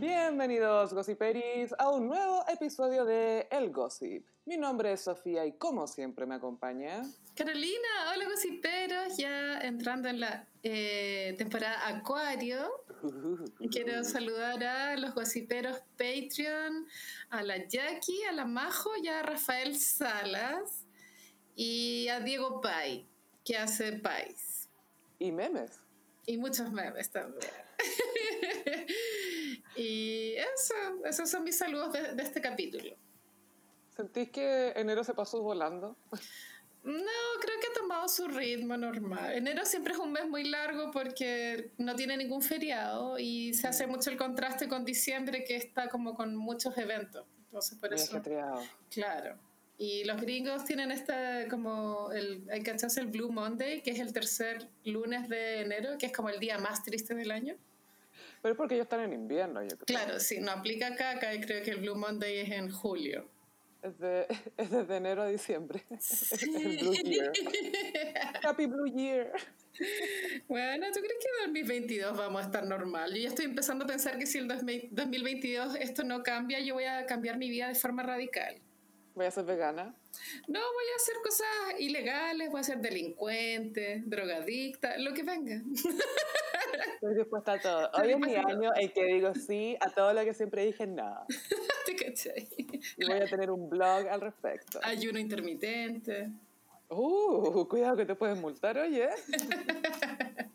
Bienvenidos, Gossiperis, a un nuevo episodio de El Gossip. Mi nombre es Sofía y como siempre me acompaña... Carolina, hola gossiperos, ya entrando en la eh, temporada Acuario. Quiero saludar a los gossiperos Patreon, a la Jackie, a la Majo y a Rafael Salas y a Diego Pai, que hace Pais. Y memes. Y muchos memes también. y eso, esos son mis saludos de, de este capítulo. ¿Sentís que enero se pasó volando? No, creo que ha tomado su ritmo normal. Enero siempre es un mes muy largo porque no tiene ningún feriado y se hace mucho el contraste con diciembre que está como con muchos eventos. Entonces por Muy eso. ajetreado. Claro. Y los gringos tienen esta como el hay que el Blue Monday, que es el tercer lunes de enero, que es como el día más triste del año. Pero es porque ellos están en invierno, yo creo. Claro, sí, no aplica acá, acá creo que el Blue Monday es en julio. Es, de- es desde enero a diciembre. el Blue Year. Happy Blue Year. Bueno, ¿tú crees que en 2022 vamos a estar normal? Yo ya estoy empezando a pensar que si el 2022 esto no cambia, yo voy a cambiar mi vida de forma radical. Voy a ser vegana. No, voy a hacer cosas ilegales, voy a ser delincuente, drogadicta, lo que venga. Estoy dispuesta a todo. Hoy es mi año en que digo sí a todo lo que siempre dije no. ¿Te cachai? Y voy a tener un blog al respecto. Ayuno intermitente. Uh, cuidado que te pueden multar, oye.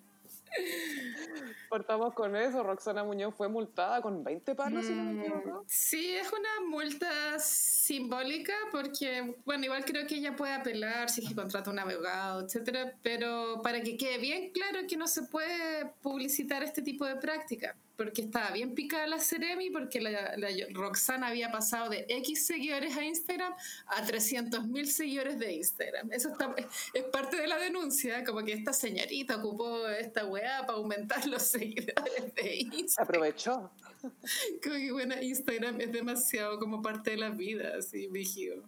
Cortamos con eso. Roxana Muñoz fue multada con 20 palos, si no me equivoco. Sí, es una multa simbólica porque, bueno, igual creo que ella puede apelar si es que contrata un abogado, etcétera, pero para que quede bien claro que no se puede publicitar este tipo de práctica, porque estaba bien picada la Ceremi, porque la, la Roxana había pasado de X seguidores a Instagram a 300 mil seguidores de Instagram. Eso está, es parte de la denuncia, como que esta señorita ocupó esta weá para aumentar los seguidores de Instagram. Aprovechó. Como que bueno, Instagram es demasiado como parte de la vida, así, vigío.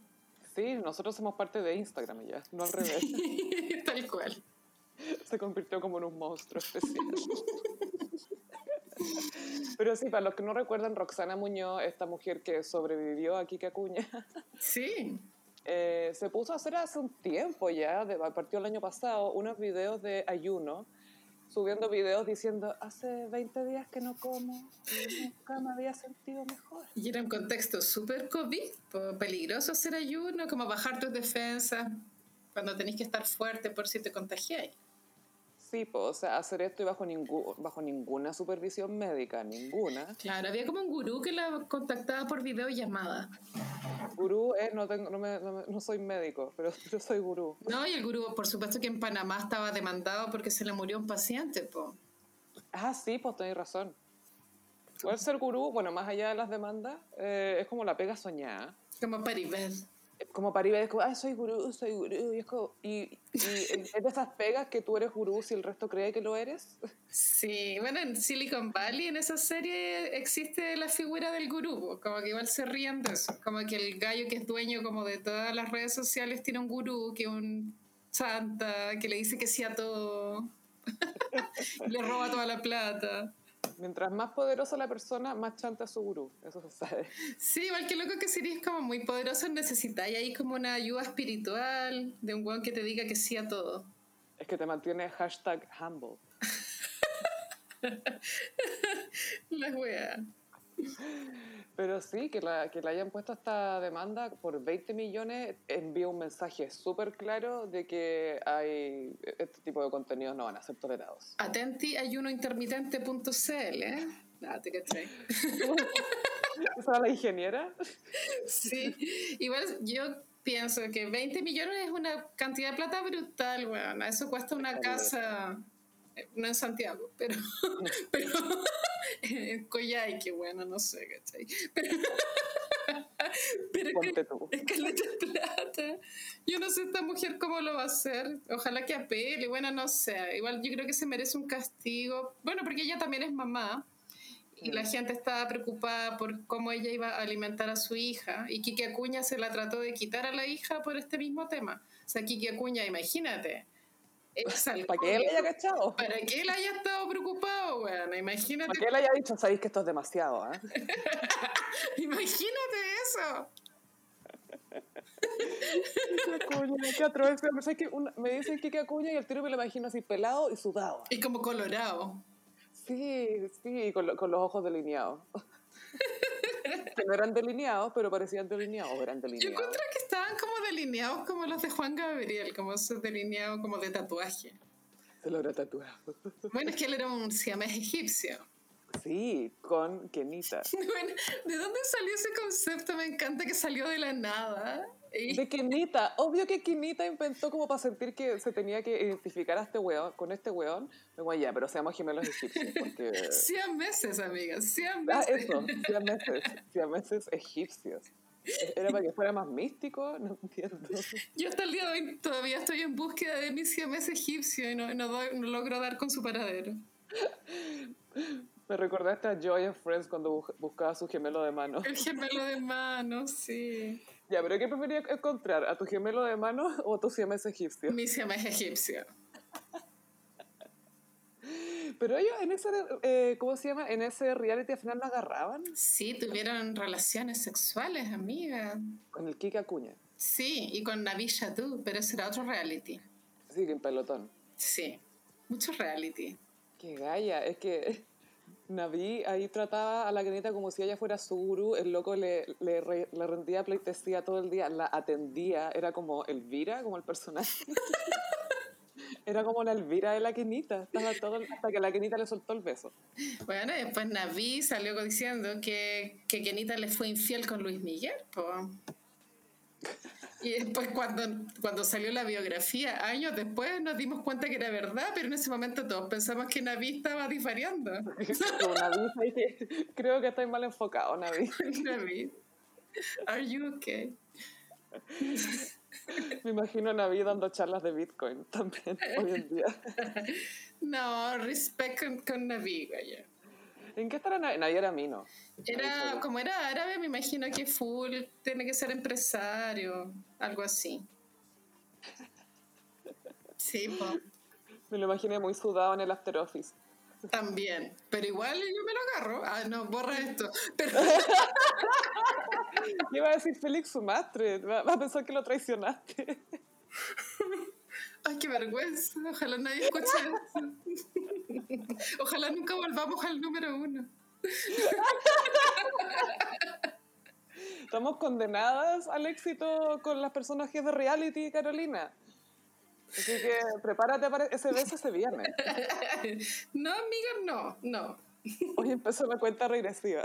Sí, nosotros somos parte de Instagram ya, no al revés. Tal cual. Se convirtió como en un monstruo especial. Pero sí, para los que no recuerdan, Roxana Muñoz, esta mujer que sobrevivió a Kika Acuña, Sí. eh, se puso a hacer hace un tiempo ya, de, partió el año pasado, unos videos de ayuno, subiendo videos diciendo, hace 20 días que no como nunca me había sentido mejor. Y era un contexto súper COVID, peligroso hacer ayuno, como bajar tus defensas cuando tenéis que estar fuerte por si te contagiáis. Sí, pues, o sea, hacer esto y bajo, ningú- bajo ninguna supervisión médica, ninguna. Claro, había como un gurú que la contactaba por videollamada. Gurú, eh, no, tengo, no, me- no me- no soy médico, pero yo soy gurú. No, y el gurú, por supuesto que en Panamá estaba demandado porque se le murió un paciente, po. Ah, sí, pues tenéis razón. Igual ser gurú, bueno, más allá de las demandas, eh, es como la pega soñada. Como Paribet. Como para ir es como, ah, soy gurú, soy gurú. Y es, como, y, y es de esas pegas que tú eres gurú si el resto cree que lo eres. Sí, bueno, en Silicon Valley, en esa serie, existe la figura del gurú, como que igual se ríen de eso, como que el gallo que es dueño como de todas las redes sociales tiene un gurú, que es un santa, que le dice que sí a todo, le roba toda la plata. Mientras más poderosa la persona, más chanta su gurú. Eso se sabe. Sí, igual que loco que serías como muy poderoso, necesitáis ahí como una ayuda espiritual de un weón que te diga que sí a todo. Es que te mantiene hashtag humble. La wea. Pero sí, que, la, que le hayan puesto esta demanda por 20 millones envía un mensaje súper claro de que hay este tipo de contenidos no van a ser tolerados. Atenti ayunointermitente.cl, ¿eh? Ah, te cachai. ¿Esa la ingeniera? Sí, igual yo pienso que 20 millones es una cantidad de plata brutal, weón. Eso cuesta una casa, no en Santiago, pero, pero en Coyhaique, bueno, no sé, ¿cachai? Pero, pero que, es caleta de plata. Yo no sé esta mujer cómo lo va a hacer. Ojalá que apele, bueno, no sé. Igual yo creo que se merece un castigo. Bueno, porque ella también es mamá. Y la gente estaba preocupada por cómo ella iba a alimentar a su hija. Y Kiki Acuña se la trató de quitar a la hija por este mismo tema. O sea, Kiki Acuña, imagínate. ¿Para qué él haya cachado? ¿Para que él haya estado preocupado, weón? imagínate. Porque él haya dicho, sabéis que esto es demasiado, ¿eh? imagínate eso. Acuña, qué atroz. Pero. Una- me dicen que Acuña y el tiro me lo imagino así pelado y sudado. Y como colorado. Sí, sí, con, lo- con los ojos delineados. Que no eran delineados, pero parecían delineados, eran Yo delineados. encuentro que estaban como delineados como los de Juan Gabriel, como esos delineados como de tatuaje. Se lo habrá tatuado. Bueno, es que él era un siamés egipcio. Sí, con Kenita. Bueno, ¿de dónde salió ese concepto? Me encanta que salió de la nada. De Kenita. Obvio que Kenita inventó como para sentir que se tenía que identificar a este weón, con este weón. Digo, ya, pero seamos gemelos egipcios, porque... Siameses, amigas, Ah, siameses. eso, siameses, siameses egipcios. ¿Era para que fuera más místico? No entiendo. Yo hasta el día de hoy todavía estoy en búsqueda de mi siamés egipcio y no, no, doy- no logro dar con su paradero. Me recordaste a Joy of Friends cuando bu- buscaba su gemelo de mano. El gemelo de mano, sí. Ya, pero ¿qué preferías encontrar? ¿A tu gemelo de mano o a tu siamés egipcio? Mi siamés egipcio. Pero ellos en ese, eh, ¿cómo se llama? En ese reality al final no agarraban Sí, tuvieron relaciones sexuales, amiga. con el Kika Acuña. Sí, y con Navi Shadou, pero ese era otro reality. Sí, que en pelotón. Sí, mucho reality. Qué galla, es que Naví ahí trataba a la Kenita como si ella fuera su gurú, el loco le, le, re- le rendía pleitesía todo el día, la atendía, era como Elvira, como el personaje. era como la Elvira de la Kenita, estaba todo, hasta que la Kenita le soltó el beso. Bueno, y después Naví salió diciendo que, que Kenita le fue infiel con Luis Miguel, po. Y después cuando, cuando salió la biografía, años después nos dimos cuenta que era verdad, pero en ese momento todos pensamos que Naví estaba disvariando. Naví, creo que estoy mal enfocado, Naví. Naví, are you okay? Me imagino a Naví dando charlas de Bitcoin también hoy en día. No, respect con, con Naví. ¿En qué estará era Mino. Era, como era árabe, me imagino que full tiene que ser empresario, algo así. Sí, po, Me lo imaginé muy sudado en el after office. también. Pero igual yo me lo agarro. Ah, no, borra esto. Pero, ¿Qué iba a decir Félix Sumastre? Va a pensar que lo traicionaste. ay, qué vergüenza. Ojalá nadie escuche eso. Ojalá nunca volvamos al número uno. Estamos condenadas al éxito con las personajes de reality, Carolina. Así que prepárate para ese beso ese viernes. No, amiga, no, no. Hoy empezó la cuenta regresiva.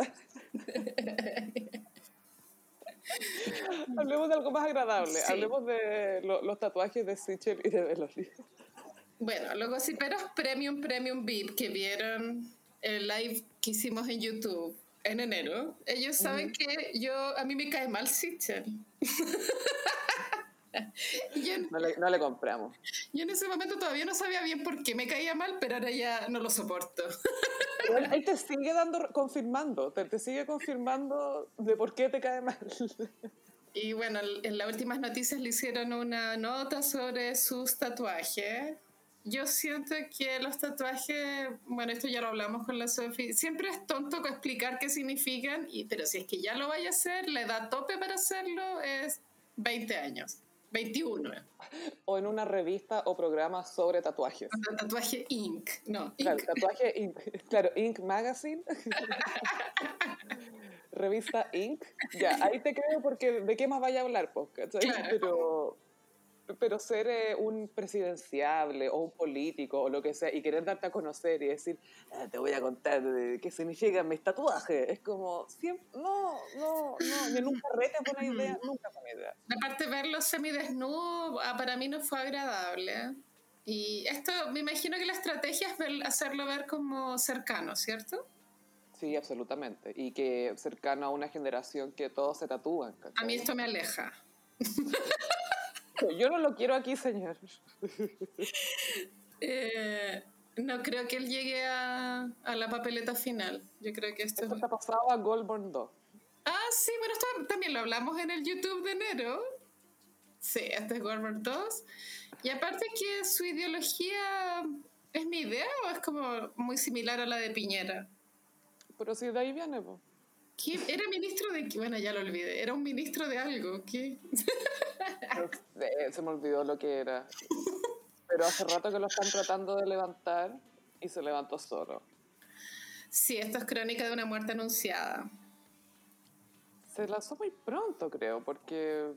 Hablemos de algo más agradable. Sí. Hablemos de lo- los tatuajes de Sichel y de Beloli. Bueno, los gossiperos Premium Premium VIP que vieron el live que hicimos en YouTube en enero, ellos saben que yo, a mí me cae mal Sichel. Yo, No le, no le compramos. yo en ese momento todavía no sabía bien por qué me caía mal, pero ahora ya no lo soporto. Él, él te sigue dando, confirmando, te, te sigue confirmando de por qué te cae mal. Y bueno, en las últimas noticias le hicieron una nota sobre sus tatuajes. Yo siento que los tatuajes, bueno, esto ya lo hablamos con la Sofi, siempre es tonto explicar qué significan, y, pero si es que ya lo vaya a hacer, la edad tope para hacerlo es 20 años, 21. O en una revista o programa sobre tatuajes. Tatuaje Inc. No, Claro, Inc. tatuaje Inc. Claro, Inc. Magazine. Revista Inc. Ya, ahí te creo porque ¿de qué más vaya a hablar? Pues. Claro. Pero, pero ser eh, un presidenciable o un político o lo que sea y querer darte a conocer y decir, "Ah, te voy a contar de qué significan mis tatuajes. Es como, siempre, no, no, no, ni nunca rete es buena idea, nunca es buena idea. Aparte verlo semidesnudo, ah, para mí no fue agradable. Y esto, me imagino que la estrategia es ver- hacerlo ver como cercano, ¿cierto? Sí, absolutamente. Y que cercano a una generación que todos se tatúan. ¿cachai? A mí esto me aleja. Yo no lo quiero aquí, señor. Eh, no creo que él llegue a, a la papeleta final. Yo creo que esto... Esto está pasado a Goldborn 2. Ah, sí, bueno, esto también lo hablamos en el YouTube de enero. Sí, este es Goldberg 2. Y aparte que su ideología ¿Es mi idea o es como muy similar a la de Piñera? Pero si de ahí viene, pues. ¿Quién? ¿Era ministro de qué? Bueno, ya lo olvidé. Era un ministro de algo. ¿Qué? se me olvidó lo que era. Pero hace rato que lo están tratando de levantar y se levantó solo. Sí, esto es crónica de una muerte anunciada. Se lanzó muy pronto, creo, porque.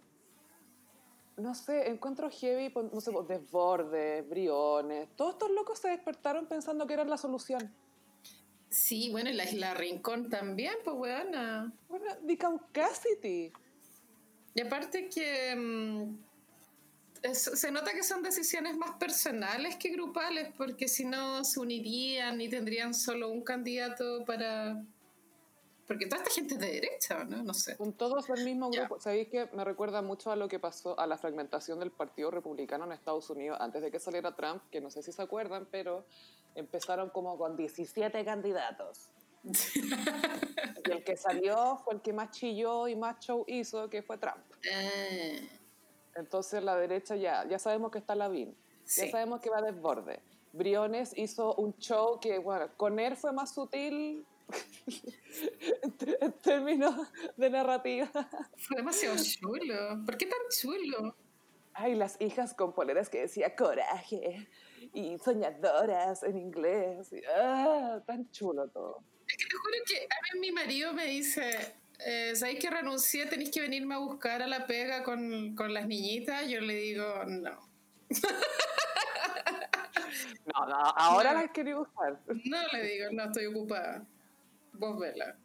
No sé, encuentro heavy, no sé, desbordes, briones. Todos estos locos se despertaron pensando que eran la solución. Sí, bueno, y la Isla Rincón también, pues, weona. Bueno, The Caucasity. Y aparte que mm, se nota que son decisiones más personales que grupales, porque si no se unirían y tendrían solo un candidato para... Porque toda esta gente es de derecha, ¿no? No sé. Son todos del mismo grupo. Sabéis que me recuerda mucho a lo que pasó a la fragmentación del Partido Republicano en Estados Unidos antes de que saliera Trump, que no sé si se acuerdan, pero empezaron como con 17 candidatos. y el que salió fue el que más chilló y más show hizo, que fue Trump. Ah. Entonces la derecha ya, ya sabemos que está Lavín, ya sabemos que va a desborde. Briones hizo un show que, bueno, con él fue más sutil en términos de narrativa. Fue demasiado chulo. ¿Por qué tan chulo? Ay, las hijas con poleras que decía coraje y soñadoras en inglés. ah, tan chulo todo. Es que te juro que a mí mi marido me dice, eh, ¿sabéis que renuncié? ¿Tenéis que venirme a buscar a la pega con, con las niñitas? Yo le digo, no. No, no, ahora las quería buscar. No le digo, no, estoy ocupada. Vos vela.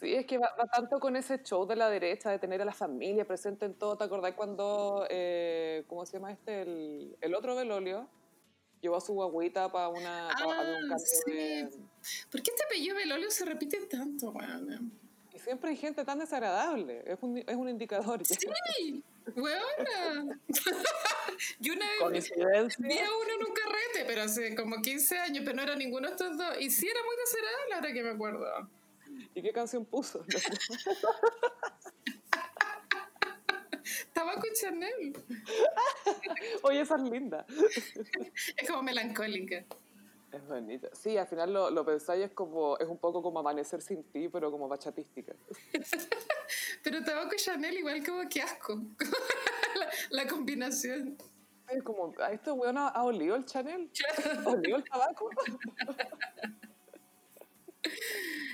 Sí, es que va, tanto con ese show de la derecha, de tener a la familia presente en todo. ¿Te acordás cuando, eh, ¿cómo se llama este? El, el otro Belolio llevó a su guaguita para una... Ah, sí. ¿Por qué este apellido Belolio se repite tanto, Y siempre hay gente tan desagradable. Es un, es un indicador. Sí, buena. Yo una vez vi a uno en un carrete, pero hace como 15 años, pero no era ninguno de estos dos. Y sí era muy desagradable ahora que me acuerdo. ¿Y qué canción puso? Tabaco y Chanel. Oye, esa es linda. Es como melancólica. Es bonita. Sí, al final lo, lo pensáis es como, es un poco como amanecer sin ti, pero como bachatística. pero tabaco y Chanel igual como que asco. la, combinación. Es como, ¿a esto weón ha, olido el Chanel? ¿Ha olido el tabaco?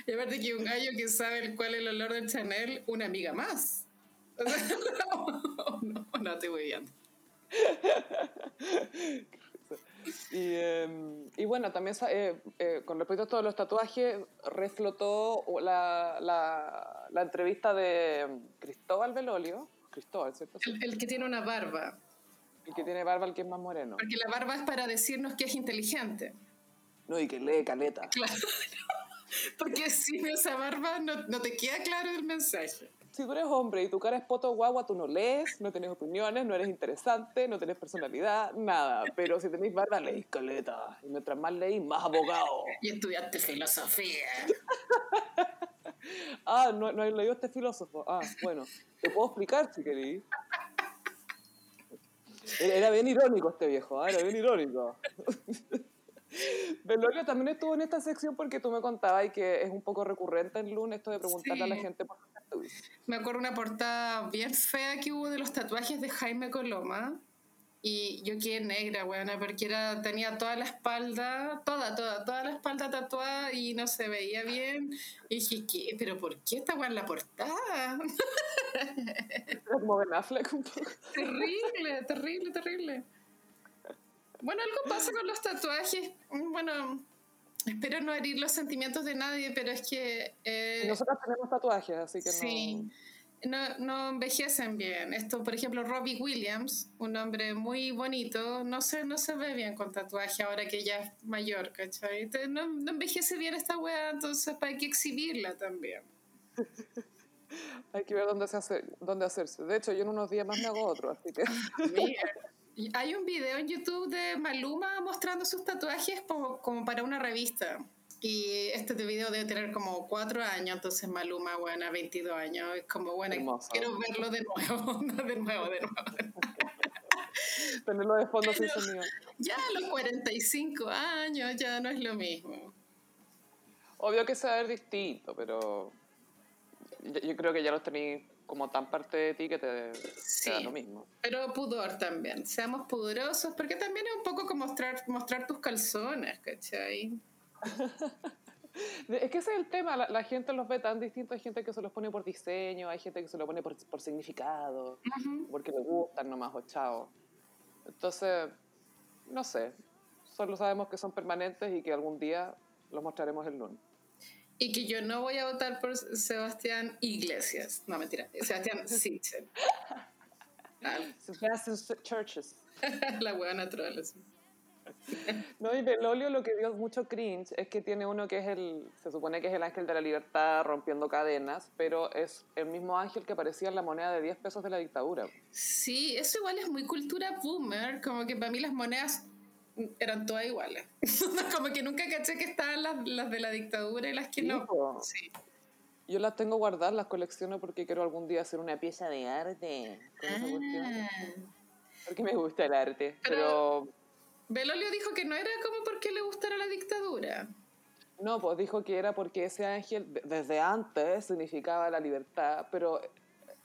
y aparte que un gallo que sabe cuál es el olor del Chanel, una amiga más. no, no te voy viendo. Y, em, y, bueno, también eh, eh, con respecto a todos los tatuajes, reflotó la, la, la, entrevista de Cristóbal Belolio. Cristóbal, ¿cierto? El, que tiene una barba. El que tiene barba, el que es más moreno. Porque la barba es para decirnos que es inteligente. No, y que lee caleta. Claro. Porque sin esa barba no, no te queda claro el mensaje si tú eres hombre y tu cara es poto guagua, tú no lees, no tienes opiniones, no eres interesante, no tienes personalidad, nada. Pero si tenés barba, leís caleta. Y mientras más leís, más abogado. Y estudiaste filosofía. ah, no, no he leído este filósofo. Ah, bueno, te puedo explicar si querís. Era bien irónico este viejo, ¿ah? era bien irónico. Belolio también estuvo en esta sección porque tú me contabas y que es un poco recurrente en lunes esto de preguntarle a la gente por me acuerdo una portada bien fea que hubo de los tatuajes de Jaime Coloma. Y yo quedé negra, buena, porque era, tenía toda la espalda, toda, toda, toda la espalda tatuada y no se veía bien. Y dije, ¿qué? ¿Pero por qué está en la portada? Como Ben Affleck un poco. Terrible, terrible, terrible. Bueno, algo pasa con los tatuajes. Bueno, Espero no herir los sentimientos de nadie, pero es que... Eh, Nosotros tenemos tatuajes, así que sí, no... no... envejecen bien. Esto, por ejemplo, Robbie Williams, un hombre muy bonito, no se, no se ve bien con tatuaje ahora que ya es mayor, ¿cachai? No, no envejece bien esta weá, entonces hay que exhibirla también. hay que ver dónde, se hace, dónde hacerse. De hecho, yo en unos días más me hago otro, así que... Hay un video en YouTube de Maluma mostrando sus tatuajes como, como para una revista. Y este video debe tener como cuatro años, entonces Maluma, bueno, 22 años. Es como, bueno, quiero verlo de nuevo, de nuevo, de nuevo. Tenerlo de fondo sin sonido. Ya a los 45 años ya no es lo mismo. Obvio que se va a ver distinto, pero yo, yo creo que ya los tenéis como tan parte de ti que te, te Sí. da lo mismo. Pero pudor también. Seamos pudorosos, porque también es un poco como mostrar, mostrar tus calzones, ¿cachai? Es que ese es el tema, la, la gente los ve tan distintos, hay gente que se los pone por diseño, hay gente que se lo pone por, por significado, Ujú. porque le gustan nomás o chao. Entonces, no sé, solo sabemos que son permanentes y que algún día los mostraremos el lunes. Y que yo no voy a votar por Sebastián Iglesias. No, mentira. Sebastián Sichel. Ah, Sebastian Churches. la hueá natural. así. No, y Belolio lo que dio mucho cringe es que tiene uno que es el, se supone que es el ángel de la libertad rompiendo cadenas, pero es el mismo ángel que aparecía en la moneda de 10 pesos de la dictadura. Sí, eso igual es muy cultura boomer. Como que para mí las monedas eran todas iguales. como que nunca caché que estaban las, las de la dictadura y las que Sí, no. Sí. Yo las tengo guardadas, las colecciono porque quiero algún día hacer una pieza de arte con esa cuestión. Ah. Porque me gusta el arte, Pero- pero Belolio dijo que no era como porque le gustara la dictadura. no, pues dijo que era porque ese ángel de- desde antes significaba la libertad, pero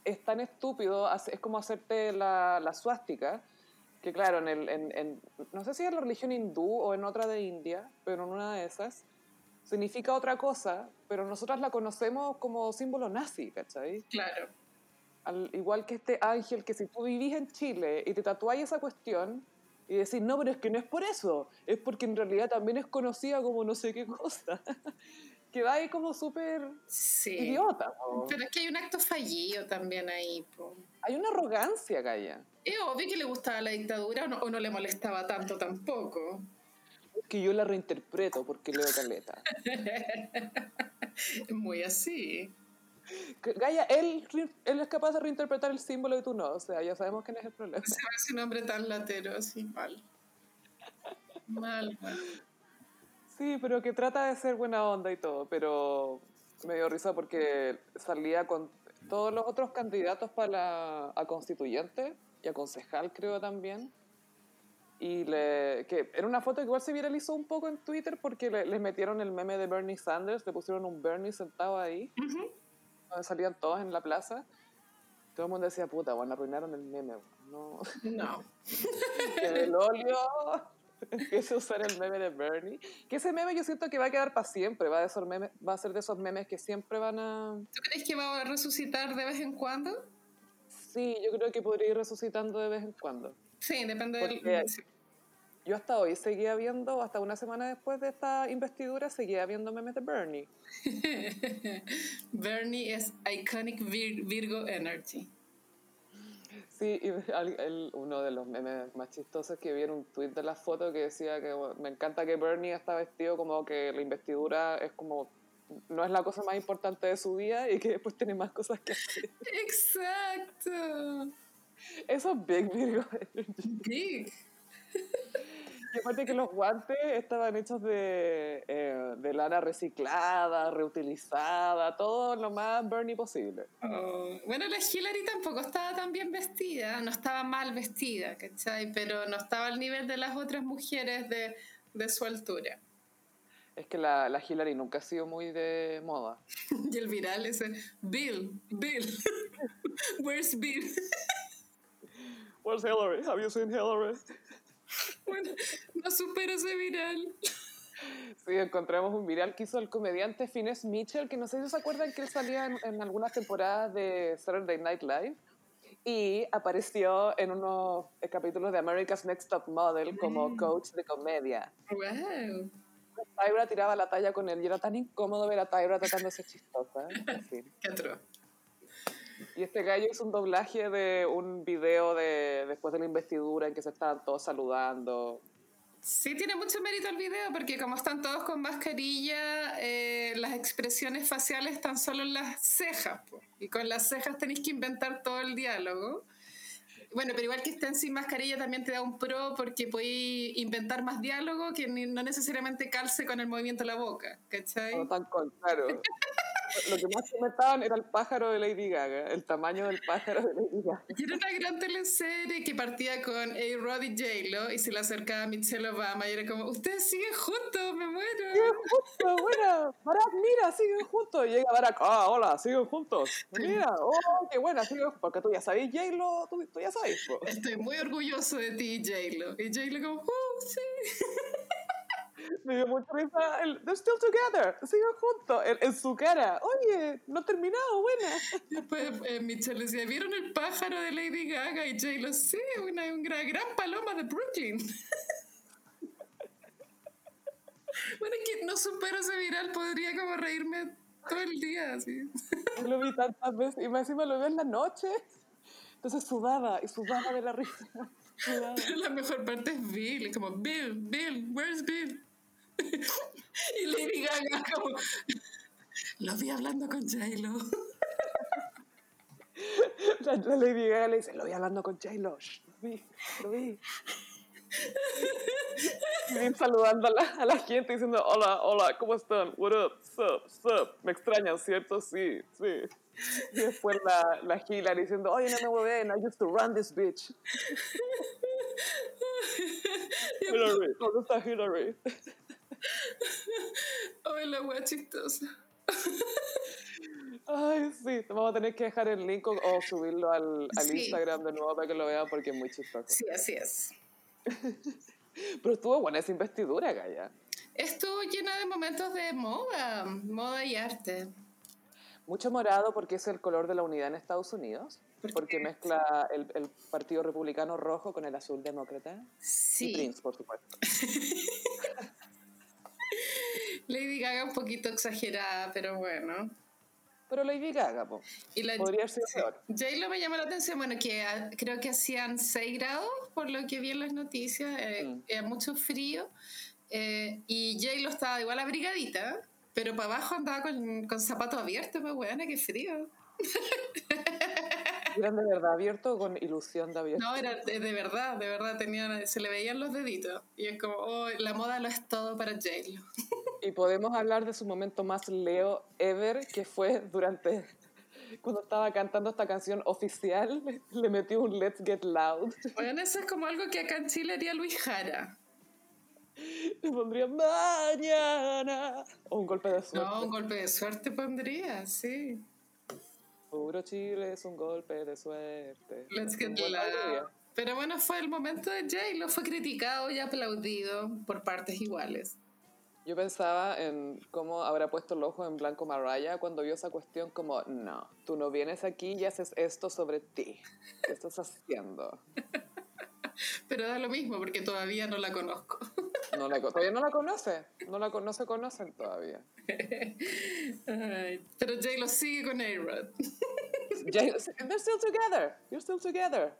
es tan estúpido, es como hacerte la, la suástica, que claro, en el, en, en- no sé si es la religión hindú o en otra de India, pero en una de esas, significa otra cosa, pero nosotras la conocemos como símbolo nazi, ¿cachai? Claro. Al igual que este ángel, que si tú vivís en Chile y te tatuáis esa cuestión y decís, no, pero es que no es por eso, es porque en realidad también es conocida como no sé qué cosa. Queda ahí como súper Sí. idiota. po. Pero es que hay un acto fallido también ahí. po. Hay una arrogancia, Calla. Es obvio que le gustaba la dictadura o no, o no le molestaba tanto tampoco. Que yo la reinterpreto porque leo caleta. Es muy así. Gaya, él, él es capaz de reinterpretar el símbolo y tú no. O sea, ya sabemos quién es el problema. Se hace un hombre tan latero, así mal. Mal, mal. Sí, pero que trata de ser buena onda y todo, pero me dio risa porque salía con todos los otros candidatos para la, a constituyente y a concejal creo también. Y le, que era una foto que igual se viralizó un poco en Twitter porque le, les metieron el meme de Bernie Sanders, le pusieron un Bernie sentado ahí, donde salían todos en la plaza. Todo el mundo decía, puta, bueno, arruinaron el meme. No, No. que el óleo empiece a usar el meme de Bernie. Que ese meme yo siento que va a quedar para siempre, va a, va a ser de esos memes que siempre van a... ¿Tú crees que va a resucitar de vez en cuando? Sí, yo creo que podría ir resucitando de vez en cuando. Sí, depende Porque- del... Yo hasta hoy seguía viendo, hasta una semana después de esta investidura, seguía viendo memes de Bernie. Bernie es Iconic Vir- Virgo Energy. Sí, y el- uno de los memes más chistosos que vi en un tweet de la foto que decía que bueno, me encanta que Bernie está vestido como que la investidura es como no es la cosa más importante de su vida y que después tiene más cosas que hacer. Exacto. Eso es Big Virgo. Big. Y aparte que los guantes estaban hechos de, eh, de lana reciclada, reutilizada, todo lo más Bernie posible. Oh, Bueno, la Hillary tampoco estaba tan bien vestida, no estaba mal vestida, ¿cachai? Pero no estaba al nivel de las otras mujeres de, de su altura. Es que la, la Hillary nunca ha sido muy de moda. Y el viral ese, Bill, Bill, where's Bill? Where's Hillary? Have you seen Hillary? Bueno, no supero ese viral. Sí, encontramos un viral que hizo el comediante Finesse Mitchell, que no sé si se acuerdan que él salía en, en algunas temporadas de Saturday Night Live y apareció en unos capítulos de America's Next Top Model como coach de comedia. Wow. Tyra tiraba la talla con él y era tan incómodo ver a Tyra tratando de ser chistosa. En fin. Qué atroz. Y este gallo hizo un doblaje de un video de después de la investidura en que se estaban todos saludando. Sí, tiene mucho mérito el video porque como están todos con mascarilla, eh, las expresiones faciales están solo en las cejas. po. Y con las cejas tenéis que inventar todo el diálogo. Bueno, pero igual que estén sin mascarilla también te da un pro porque podéis inventar más diálogo que ni- no necesariamente calce con el movimiento de la boca, ¿cachai? No tan con, claro. Lo que más comentaban era el pájaro de Lady Gaga, el tamaño del pájaro de Lady Gaga. Y era una gran teleserie que partía con A-Rod y J-Lo y se le acercaba a Michelle Obama y era como, ustedes siguen juntos, me muero. Siguen juntos, buena. Barack, mira, siguen juntos. Y llega Barack, ah, hola, siguen juntos. Mira, oh, qué buena, siguen Porque tú ya sabes, J-Lo, tú, tú, ya sabes. Estoy muy orgulloso de ti, J-Lo. Y J-Lo como, oh, sí. Me dio mucha risa el They're still together, siguen juntos, en, en, su cara. Oye, no ha terminado, buena. Después eh, Michelle decía, ¿vieron el pájaro de Lady Gaga? Y J-Lo, sí, una, una gran paloma de Brooklyn. bueno, es que no supero ese viral, podría como reírme todo el día, así. Lo vi tantas veces, y más encima lo veo en la noche. Entonces sudaba, y sudaba de la risa. Pero la mejor parte es Bill, es como, Bill, Bill, where's Bill? y Lady Gaga como, lo vi hablando con J-Lo. La, la, Lady Gaga le dice, lo vi hablando con J-Lo, lo vi, lo vi. Y saludando a la, a la, gente diciendo, hola, hola, ¿cómo están? What up, sup, sup. Me extrañan, ¿cierto? Sí, sí. Y después la, la Hillary diciendo, oye, no me voy bien, I used to run this bitch. Hillary, ¿dónde está Hillary? Ay, la wea chistosa. Ay, sí, vamos a tener que dejar el link o, subirlo al, al sí. Instagram de nuevo para que lo vean porque es muy chistoso. Sí, así es. Pero estuvo buena esa investidura, Gaya. Estuvo llena de momentos de moda, moda y arte. Mucho morado porque es el color de la unidad en Estados Unidos. Porque mezcla el, el, Partido Republicano rojo con el azul demócrata. Sí. Y Prince, por supuesto. Lady Gaga un poquito exagerada, pero bueno. Pero Lady Gaga, po. Y la, podría ser peor. J-Lo me llamó la atención, bueno, que a, creo que hacían 6 grados, por lo que vi en las noticias, eh, mm. era mucho frío, eh, y J-Lo estaba igual abrigadita, pero para abajo andaba con, con zapatos abiertos, pues weón, qué frío. ¿Eran de verdad abiertos o con ilusión de abierto? No, era de, de, verdad, de verdad, tenían, se le veían los deditos. Y es como, oh, la moda lo es todo para J-Lo. Y podemos hablar de su momento más Leo ever, que fue durante cuando estaba cantando esta canción oficial, le metió un Let's Get Loud. Bueno, eso es como algo que acá en Chile haría Luis Jara. Le pondría mañana. O un golpe de suerte. No, un golpe de suerte pondría, sí. Puro Chile es un golpe de suerte. Let's get. Pero bueno, fue el momento de Jay, lo fue criticado y aplaudido por partes iguales. Yo pensaba en cómo habrá puesto el ojo en blanco Mariah cuando vio esa cuestión como, no, tú no vienes aquí y haces esto sobre ti. ¿Qué estás haciendo? Pero da lo mismo porque todavía no la conozco. No la, todavía no la conoce. No la no se conocen todavía. Ay, pero Jay lo sigue con A-Rod. They're still together. You're still together.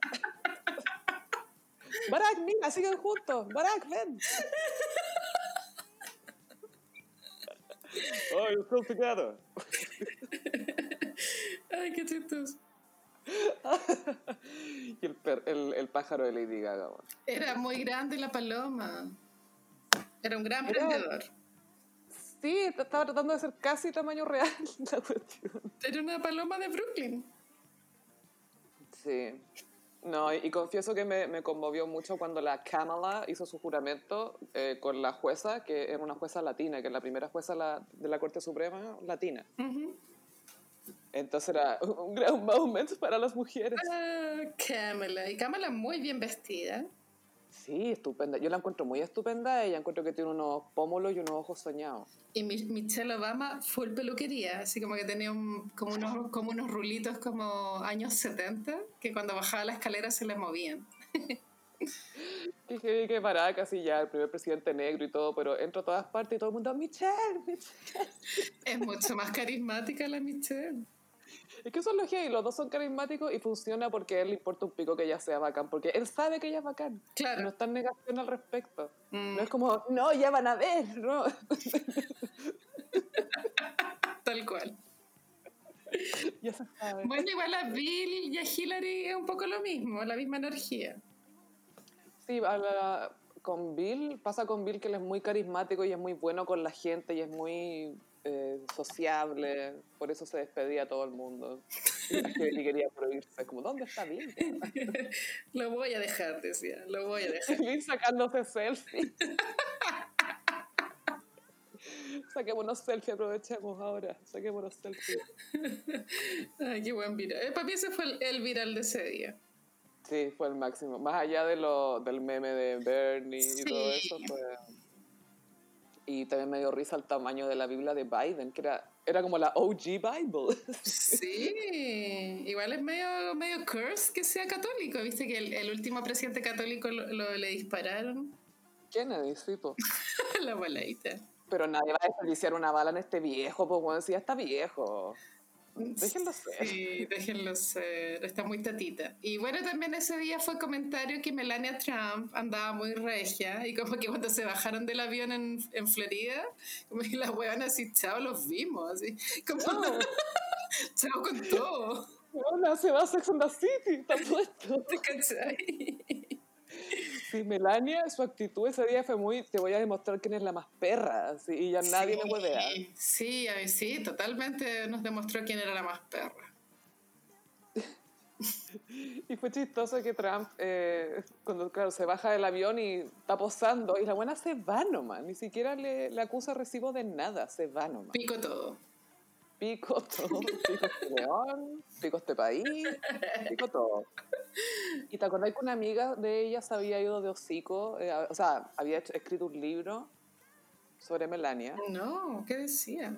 Barack, mira, siguen juntos. Barack, ven. Oh, you're still together. Ay, qué chistoso. y el, per, el, el, pájaro de Lady Gaga. Bueno. Era muy grande la paloma. Era un gran Era, prendedor. Sí, estaba tratando de ser casi tamaño real la cuestión. Era una paloma de Brooklyn. Sí. No, y, y confieso que me, me, conmovió mucho cuando la Kamala hizo su juramento eh, con la jueza, que era una jueza latina, que es la primera jueza la, de la Corte Suprema latina. Uh -huh. Entonces era un gran momento para las mujeres. Ah, Kamala. Y Kamala muy bien vestida. Sí, estupenda. Yo la encuentro muy estupenda. Ella encuentro que tiene unos pómulos y unos ojos soñados. Y Michelle Obama full peluquería, así como que tenía un, como, unos, como unos rulitos como años 70, que cuando bajaba la escalera se le movían. Y que, que parada casi ya, el primer presidente negro y todo, pero entro a todas partes y todo el mundo, Michelle, Michelle. Es mucho más carismática la Michelle. Es que son los gays, los dos son carismáticos y funciona porque a él le importa un pico que ella sea bacán, porque él sabe que ella es bacán. Claro. No está en negación al respecto. Mm. No es como, no, ya van a ver, no. Tal cual. Ya se sabe. Bueno, igual a Bill y a Hillary es un poco lo mismo, la misma energía. Sí, a la, con Bill, pasa con Bill que él es muy carismático y es muy bueno con la gente y es muy eh, sociable, por eso se despedía a todo el mundo. Y quería prohibirse, como, ¿dónde está Bill? lo voy a dejar, decía, lo voy a dejar. Bill sacándose selfie. Saquémonos selfie, aprovechemos ahora. Saquémonos selfie. Ay, qué buen viral. Eh, para mí ese fue el, viral de ese día. Sí, fue el máximo. Más allá de lo, del meme de Bernie y todo eso, fue... Y también me dio risa el tamaño de la Biblia de Biden, que era, era como la OG Bible. Sí, igual es medio, medio curse que sea católico. Viste que el, último presidente católico lo, le dispararon. Kennedy, sí, po. la baladita. Pero nadie va a desperdiciar una bala en este viejo, pues bueno, si ya está viejo. Déjenlo ser. Sí, déjenlo ser. Está muy tatita. Y bueno, también ese día fue comentario que Melania Trump andaba muy regia y como que cuando se bajaron del avión en, en Florida, como que las huevas así, chao, los vimos. Así, como, chao con todo. Hola, se va a Sex and the City, está puesto. ¿Te cachai? Sí, Melania, su actitud ese día fue muy, te voy a demostrar quién es la más perra, y ya nadie me puede dar. Sí, sí, totalmente nos demostró quién era la más perra. y fue chistoso que Trump, eh, cuando claro, se baja del avión y está posando, y la buena se va nomás, ni siquiera le, le acusa recibo de nada, se va nomás. Pico todo pico todo, pico este león, pico este país, pico todo. ¿Y te acordás que una amiga de ella se había ido de hocico? Eh, o sea, había escrito un libro sobre Melania. No, ¿qué decía?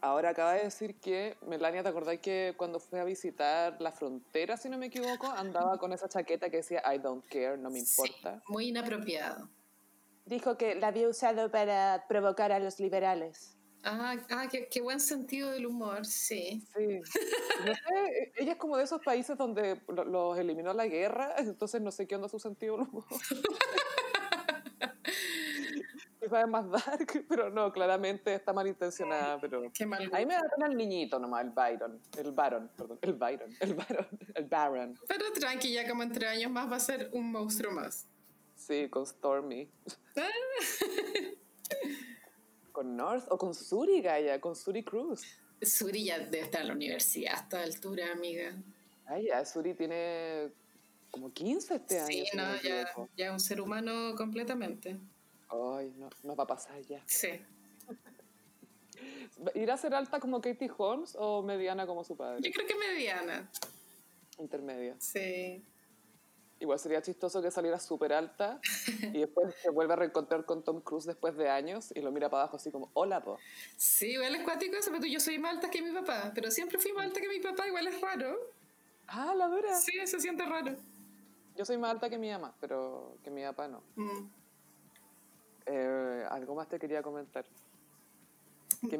Ahora acaba de decir que Melania, ¿te acordás que cuando fue a visitar la frontera, si no me equivoco, andaba con esa chaqueta que decía I don't care, no me importa? muy inapropiado. Dijo que la había usado para provocar a los liberales. Ah, ah qué, buen sentido del humor, sí. Sí. No sé, ella es como de esos países donde los eliminó la guerra, entonces no sé qué onda su sentido del humor. Quizás es más dark, pero no, claramente está malintencionada. Pero... Qué mal A mí me da pena el niñito nomás, el Byron. El Baron, perdón. El Byron. El Baron. El Baron. Pero tranqui, ya como entre años más va a ser un monstruo más. Sí, con Stormy. Ah. Con North o con Suri, Gaia, con Suri Cruz. Suri ya debe estar en la universidad a esta altura, amiga. Ay, ya, Suri tiene como 15 este año. Sí, no, ya, ya un ser humano completamente. Ay, no, no va a pasar ya. Sí. ¿Irá a ser alta como Katie Holmes o mediana como su padre? Yo creo que mediana. Intermedia. Sí. Igual sería chistoso que saliera súper alta y después se vuelve a reencontrar con Tom Cruise después de años y lo mira para abajo así como, hola, po. Sí, igual es cuático eso, pero yo soy más alta que mi papá, pero siempre fui más alta que mi papá, igual es raro. Ah, la dura. Sí, se siente raro. Yo soy más alta que mi mamá, pero que mi papá no. Mm. Eh, algo más te quería comentar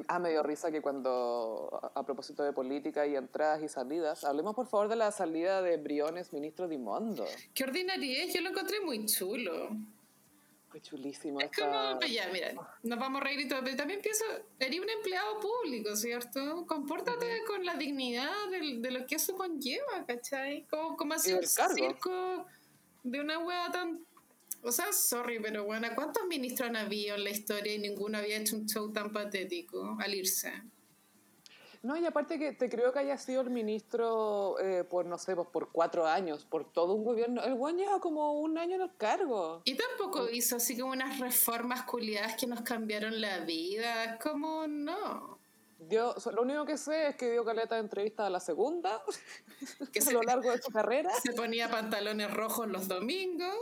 ah, me dio risa que cuando, a, propósito de política y entradas y salidas, hablemos por favor de la salida de Briones, ministro de Mondo. Qué ordinaria yo lo encontré muy chulo. Fue chulísimo. Es como, pues ya, mira, nos vamos a reír y todo, pero también pienso, eres un empleado público, ¿cierto? Compórtate con la dignidad de, de, lo que eso conlleva, ¿cachai? Como, como así un circo de una hueá tan o sea, sorry, pero bueno, ¿cuántos ministros han habido en la historia y ninguno había hecho un show tan patético al irse? No, y aparte que te creo que haya sido el ministro eh, por, no sé, pues por cuatro años, por todo un gobierno. El buen lleva como un año en el cargo. Y tampoco hizo así como unas reformas culiadas que nos cambiaron la vida. Como no. Yo, lo único que sé es que dio caleta de entrevista a la segunda, que a lo largo de su carrera. Se ponía pantalones rojos los domingos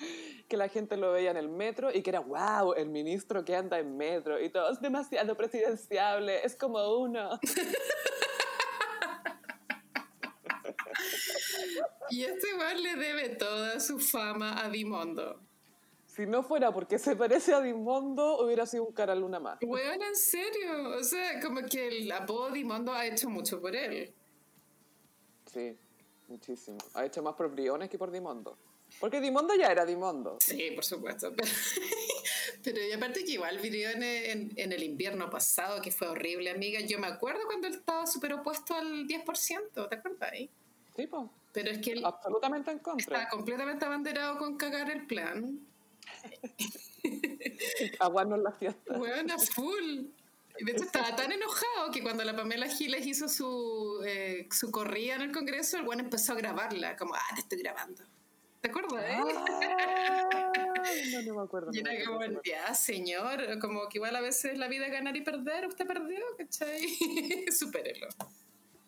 que la gente lo veía en el metro y que era, wow, el ministro que anda en metro y todo es demasiado presidenciable, es como uno. y este igual le debe toda su fama a Dimondo. Si no fuera porque se parece a Dimondo, hubiera sido un cara luna más. Bueno, en serio. O sea, como que el apodo Dimondo ha hecho mucho por él. Sí, muchísimo. Ha hecho más por Briones que por Dimondo. Porque Dimondo ya era Dimondo. Sí, por supuesto. Pero, y aparte que igual vivió en, en, el invierno pasado, que fue horrible, amiga. Yo me acuerdo cuando él estaba súper opuesto al 10%, ¿te acuerdas ahí? Sí, pues. Pero es que él... Absolutamente en contra. Está completamente abanderado con cagar el plan. Aguarnos la fiesta. Bueno, full. De hecho estaba tan enojado que cuando la Pamela Giles hizo su, eh, su corrida en el Congreso, el buen empezó a grabarla, como, ah, te estoy grabando. ¿Te acuerdas? Eh? Ah, no, no me acuerdo. Y no como, ya, señor, como que igual a veces la vida es ganar y perder, usted perdió, ¿cachai? Supérelo.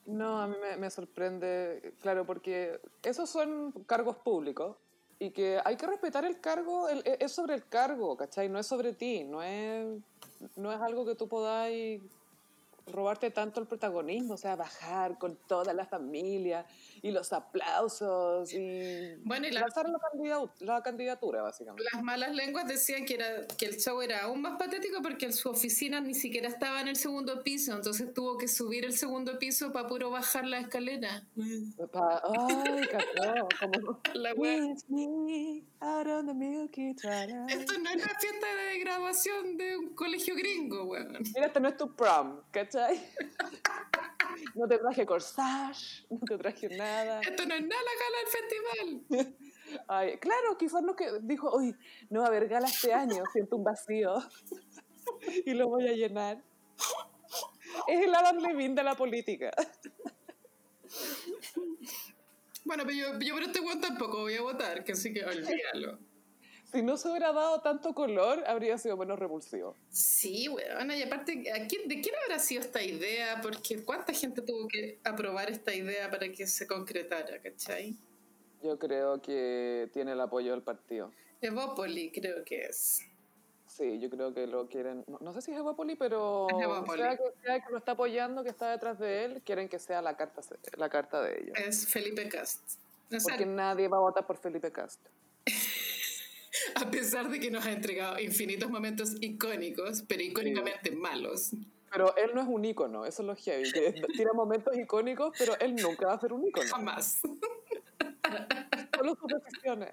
No, a mí me, me sorprende, claro, porque esos son cargos públicos y que hay que respetar el cargo, el- e- es sobre el cargo, ¿cachai? No es sobre ti, no es, no es algo que tú podáis robarte tanto el protagonismo, o sea, bajar con toda la familia y los aplausos y Bueno, y la- lanzar la, candidatu- la candidatura, básicamente. Las malas lenguas decían que, era, que el show era aún más patético porque su oficina ni siquiera estaba en el segundo piso, entonces tuvo que subir el segundo piso para puro bajar la escalera. Pa- Ay, como... La wea- With me out on the Milky Twilight. Esto no es una fiesta de graduación de un colegio gringo, weón. Mira, este no es tu prom, ¿cachai? No te traje corsage, no te traje nada. Esto no es nada la gala del festival. Ay, claro, quizás no que dijo, uy, no va a haber gala este año, siento un vacío y lo voy a llenar. Es el Adam Levine de la política. Bueno, pero yo, yo por este weón tampoco voy a votar, que así que olvídalo. Si no se hubiera dado tanto color, habría sido menos repulsivo. Sí, weón, y aparte, ¿a quién- ¿de quién habrá sido esta idea? Porque ¿cuánta gente tuvo que aprobar esta idea para que se concretara, cachai? Yo creo que tiene el apoyo del partido. Evópoli creo que es. Sí, yo creo que lo quieren. No, no sé si es Evópoli, pero Es Evópoli. sea que sea que lo está apoyando, que está detrás de él, quieren que sea la carta, la carta de ellos. Es Felipe Cast. O sea, Porque nadie va a votar por Felipe Castro. a pesar de que nos ha entregado infinitos momentos icónicos, pero icónicamente malos. Pero él no es un ícono, eso es lo heavy. Que tira momentos icónicos, pero él nunca va a ser un ícono. Jamás. Solo sus decisiones.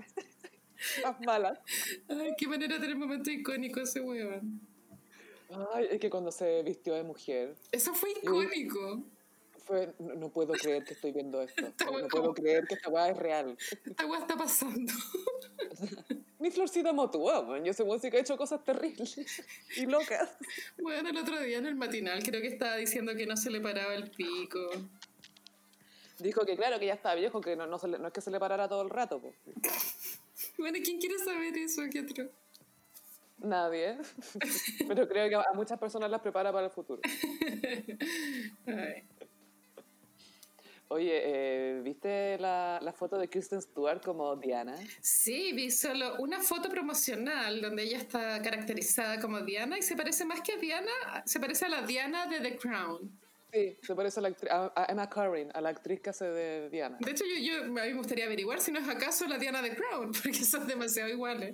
Las malas. Ay, qué manera de tener momentos icónicos ese weón. Ay, es que cuando se vistió de mujer, Eso fue icónico. fue, no, no puedo creer que estoy viendo esto. No, puedo creer que esta weá es real. Esta weá está pasando. Ni Florcita Motúa, man. Yo sé música ha hecho cosas terribles y locas. Bueno, el otro día en el matinal creo que estaba diciendo que no se le paraba el pico. Dijo que claro, que ya está viejo, que no, no, se le- no es que se le parara todo el rato. po. Bueno, ¿quién quiere saber eso? ¿Qué otro? Nadie. Pero creo que a muchas personas las prepara para el futuro. Ay. Oye, eh, ¿viste la, la foto de Kristen Stewart como Diana? Sí, vi solo una foto promocional donde ella está caracterizada como Diana y se parece más que a Diana, se parece a la Diana de The Crown. Sí, se parece a, la actri- a- a Emma Corrin, a la actriz que hace de Diana. De hecho, yo, yo, a mí me gustaría averiguar si no es acaso la Diana de Crown, porque son demasiado iguales.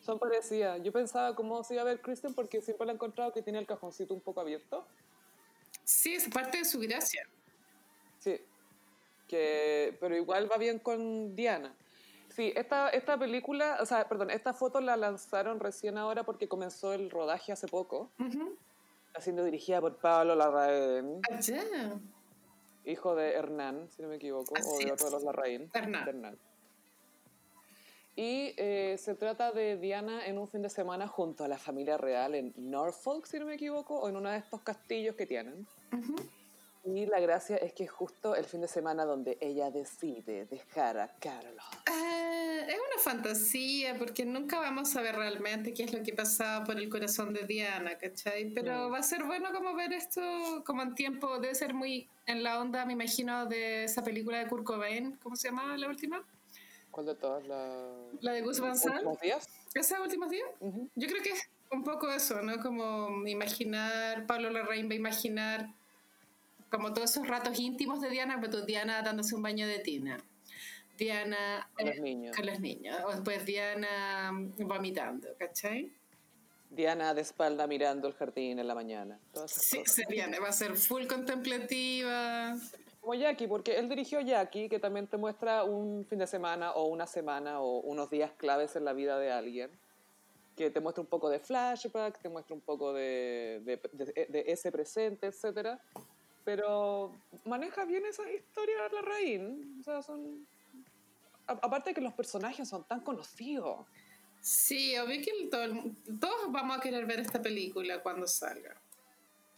Son parecidas. Yo pensaba cómo se iba a ver Kristen porque siempre la he encontrado que tiene el cajoncito un poco abierto. Sí, es parte de su gracia. Sí. Que, pero igual va bien con Diana. Sí, esta, esta película, o sea, perdón, esta foto la lanzaron recién ahora porque comenzó el rodaje hace poco. Ujú. Está siendo dirigida por Pablo Larraín, Allá. hijo de Hernán, si no me equivoco, o Así de otro de los Larraín. Hernán. Hernán. Y eh, se trata de Diana en un fin de semana junto a la familia real en Norfolk, si no me equivoco, o en uno de estos castillos que tienen. Ujú. Y la gracia es que es justo el fin de semana donde ella decide dejar a Carlos. Ah, es una fantasía porque nunca vamos a ver realmente qué es lo que pasaba por el corazón de Diana, ¿cachai? Pero Mm. va a ser bueno como ver esto como en tiempo, debe ser muy en la onda, me imagino, de esa película de Kurt Cobain, ¿cómo se llamaba la última? ¿Cuál de todas las La de Gus Van Sant. últimos días? ¿Esa últimos días? Ujú. Yo creo que es un poco eso, ¿no? Como imaginar, Pablo Larraín va a imaginar como todos esos ratos íntimos de Diana, pero Diana dándose un baño de tina. Diana Con los eh, niños. con los niños. O después Diana mm, vomitando, ¿cachai? Diana de espalda mirando el jardín en la mañana. Sí, viene, va a ser full contemplativa. Como Jackie, porque él dirigió Jackie, que también te muestra un fin de semana o una semana o unos días claves en la vida de alguien. Que te muestra un poco de flashback, te muestra un poco de, de, de- de ese presente, etc. Pero maneja bien esas historias la raíz. O sea, son... a- Aparte de que los personajes son tan conocidos. Sí, obvio que todo todos vamos a querer ver esta película cuando salga.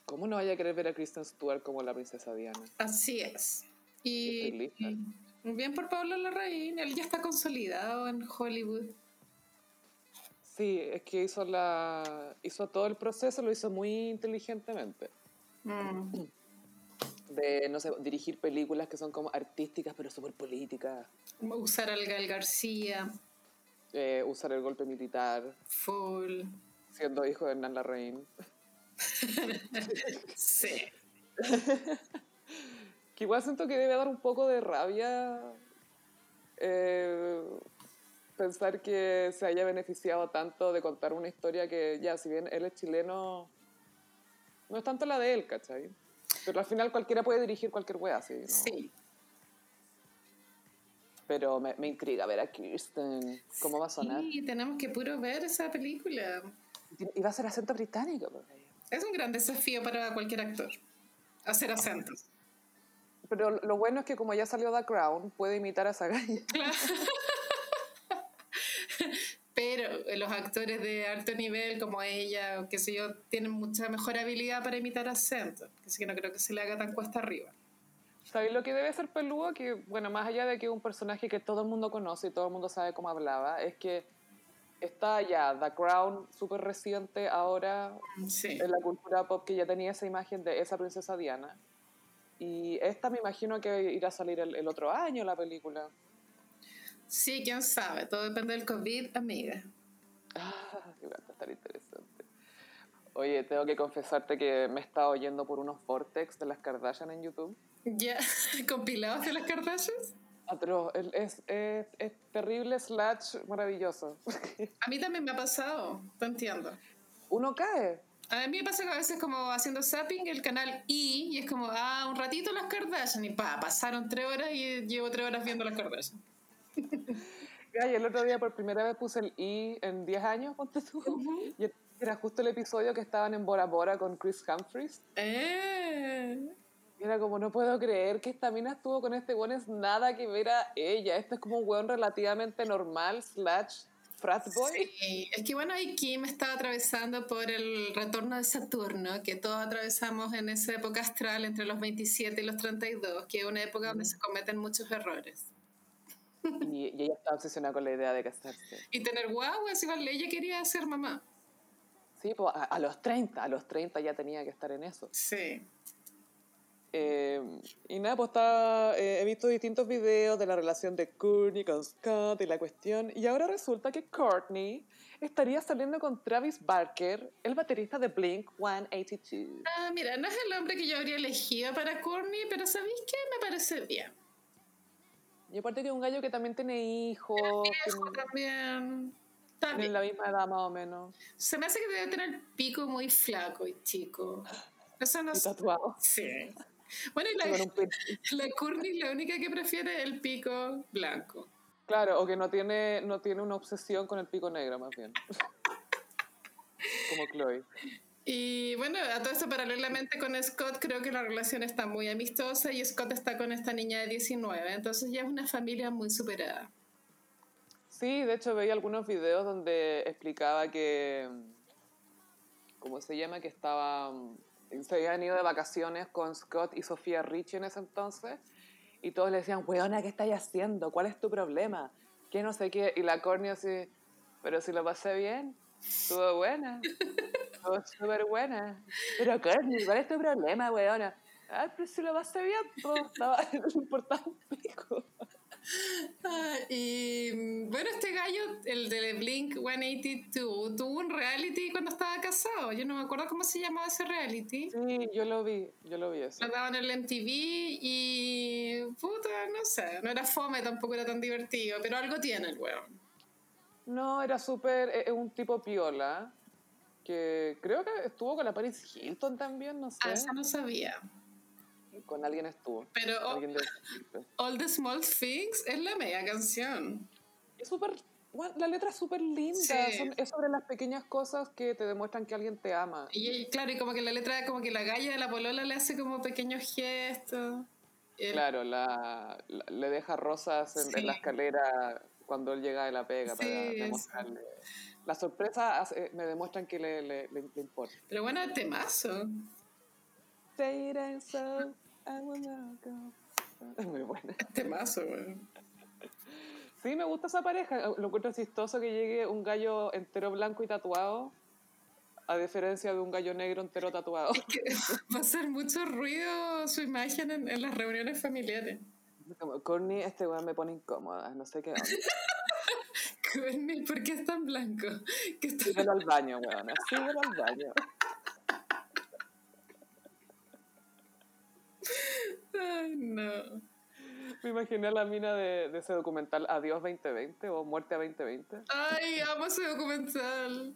¿Cómo no vaya a querer ver a Kristen Stewart como la princesa Diana? Así es. Y bien por Pablo Larraín, él ya está consolidado en Hollywood. Sí, es que hizo la hizo todo el proceso, lo hizo muy inteligentemente. Mm. De, no sé, dirigir películas que son como artísticas pero súper políticas. Usar al Gal García, eh, usar el golpe militar, full. siendo hijo de Hernán Larraín. Sí. Que igual siento que debe dar un poco de rabia eh, pensar que se haya beneficiado tanto de contar una historia que ya, si bien él es chileno, no es tanto la de él, ¿cachai? Pero al final cualquiera puede dirigir cualquier wea, ¿sí? ¿no? Sí. Pero me, me intriga ver a Kirsten, cómo va a sonar. Sí, tenemos que puro ver esa película. Y va a ser acento británico. pues. Es un gran desafío para cualquier actor. Hacer acentos. Pero lo bueno es que como ya salió The Crown, puede imitar a esa galla. Pero los actores de alto nivel como ella, o qué sé yo, tienen mucha mejor habilidad para imitar acentos. Así que no creo que se le haga tan cuesta arriba. ¿Sabéis lo que debe ser peludo? Que, bueno, más allá de que un personaje que todo el mundo conoce y todo el mundo sabe cómo hablaba, es que está ya The Crown súper reciente ahora Sí. en la cultura pop que ya tenía esa imagen de esa princesa Diana. Y esta me imagino que irá a salir el, el otro año la película. Sí, quién sabe. Todo depende del COVID, amiga. Ah, va a estar interesante. Oye, tengo que confesarte que me he estado oyendo por unos vortex de las Kardashian en YouTube. ¿Ya? ¿Compilados de las Kardashians? Atroz, es, es, es terrible slash maravilloso. A mí también me ha pasado, te entiendo. Uno cae. A mí me pasa que a veces como haciendo zapping el canal I y es como, ah, un ratito las Kardashian y pa, pasaron tres horas y llevo tres horas viendo las Kardashian. Ay, el otro día por primera vez puse el I en 10 años, ponte tú. Y era justo el episodio que estaban en Bora Bora con Chris Humphries. Eh. Y era como, no puedo creer que esta mina estuvo con este weón, es nada que ver a ella. Este es como un weón relativamente normal, slash frat boy. Sí, es que bueno, ahí Kim estaba atravesando por el retorno de Saturno, que todos atravesamos en esa época astral entre los 27 y los 32, que es una época donde se cometen muchos errores. Y, y ella está obsesionada con la idea de casarse. Y tener guaguas, igual ella quería ser mamá. Sí, pues a, a los 30, a los 30 ya tenía que estar en eso. Sí. Eh, y nada, pues está, eh, he visto distintos videos de la relación de Courtney con Scott y la cuestión. Y ahora resulta que Courtney estaría saliendo con Travis Barker, el baterista de Blink 182. Ah, mira, no es el hombre que yo habría elegido para Courtney, pero ¿sabéis qué? Me parece bien. Y aparte que es un gallo que también tiene hijos, tiene, también. Está tiene bien. la misma edad más o menos, Se me hace que debe tener el pico muy flaco y chico. Eso no y tatuado. Sí. Bueno, y la, la Courtney la única que prefiere es el pico blanco. Claro, o que no tiene, no tiene una obsesión con el pico negro, más bien. Como Chloe. Y bueno, a todo esto paralelamente con Scott, creo que la relación está muy amistosa y Scott está con esta niña de 19, entonces ya es una familia muy superada. Sí, de hecho veía algunos videos donde explicaba que, ¿cómo se llama? Que estaba, se habían ido de vacaciones con Scott y Sofía Richie en ese entonces y todos le decían, weona, ¿qué estáis haciendo? ¿Cuál es tu problema? ¿Qué no sé qué? Y la Corny así, pero si lo pasé bien, estuvo buena, estuvo súper buena. Pero Corny, ¿cuál es tu problema, weona? Ay, pero si lo pasé bien, todo estaba, no importaba un pico. Ah, y bueno, este gallo, el de Blink 182, tuvo un reality cuando estaba casado. Yo no me acuerdo cómo se llamaba ese reality. Sí, yo lo vi, yo lo vi eso. Lo daban en el MTV y. puta, no sé, no era fome, tampoco era tan divertido, pero algo tiene el weón. No, era súper, es un tipo piola, que creo que estuvo con la Paris Hilton también, no sé. Ah, esa no sabía. Con alguien estuvo. Pero Alguien de... All the Small Things es la media canción. Es súper, bueno, la letra es súper linda, Sí. son- es sobre las pequeñas cosas que te demuestran que alguien te ama. Y, y claro, y como que la letra, como que la galla de la polola le hace como pequeños gestos. El- Claro, la, la- le deja rosas en, Sí. en la escalera cuando él llega de la pega Sí, para demostrarle. Las sorpresas hace- me demuestran que le, le, le- le importa. Pero bueno, temazo. so I will not go. Es muy buena. Temazo, weón. Sí, me gusta esa pareja. Lo encuentro chistoso que llegue un gallo entero blanco y tatuado, a diferencia de un gallo negro entero tatuado. Va a hacer mucho ruido su imagen en, en las reuniones familiares. Como, Courtney, este weón me pone incómoda, no sé qué onda. Courtney, ¿por qué es tan blanco? ¿Qué está- Síguelo al baño, weón. Síguelo al baño. Ay, no. Me imaginé a la mina de, de ese documental Adiós 2020 o Muerte a 2020. Ay, amo ese documental.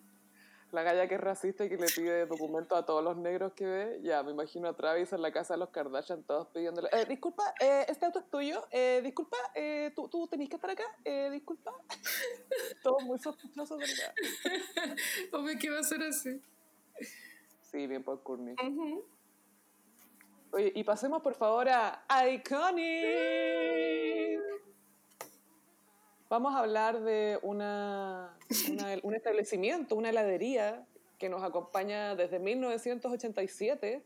La galla que es racista y que le pide documentos a todos los negros que ve. Ya, me imagino a Travis en la casa de los Kardashian todos pidiéndole, eh, disculpa, eh, este auto es tuyo, eh, disculpa, eh, tú, tú tenés que estar acá, eh, disculpa. Todo muy sospechoso, ¿verdad? Obvio que va a ser así. Sí, bien por Courtney. Oye, y pasemos por favor a Iconic. Vamos a hablar de una, una- un establecimiento, una heladería que nos acompaña desde 1987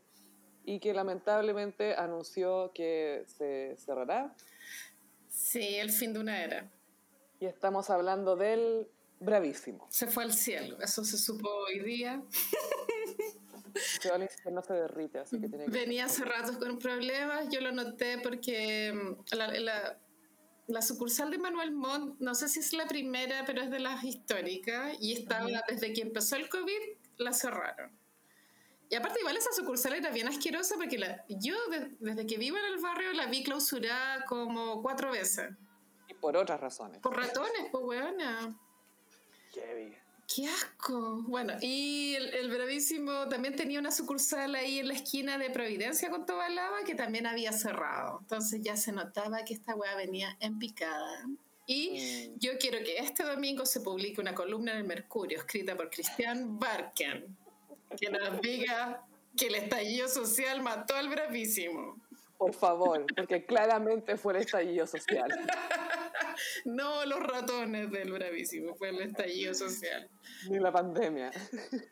y que lamentablemente anunció que se cerrará. Sí, el fin de una era. Y estamos hablando del Bravísimo. Se fue al cielo. Eso se supo hoy día. Infierno, se derrite, así que tiene que... Venía hace ratos con problemas. Yo lo noté porque mm, la, la- la sucursal de Manuel Montt, no sé si es la primera, pero es de las históricas. Y estaba, desde que empezó el COVID, la cerraron. Y aparte, igual esa sucursal era bien asquerosa porque la- yo de- desde que vivo en el barrio la vi clausurada como cuatro veces. Y por otras razones. Por ratones, pues weona. Heavy. ¡Qué asco! Bueno, y el, el Bravísimo también tenía una sucursal ahí en la esquina de Providencia con Tobalaba que también había cerrado. Entonces ya se notaba que esta weá venía en picada. Y Mm. yo quiero que este domingo se publique una columna en el Mercurio escrita por Cristian Barken que nos diga que el estallido social mató al Bravísimo. Por favor, porque claramente fue el estallido social. No los ratones del Bravísimo, fue el estallido social. Ni la pandemia.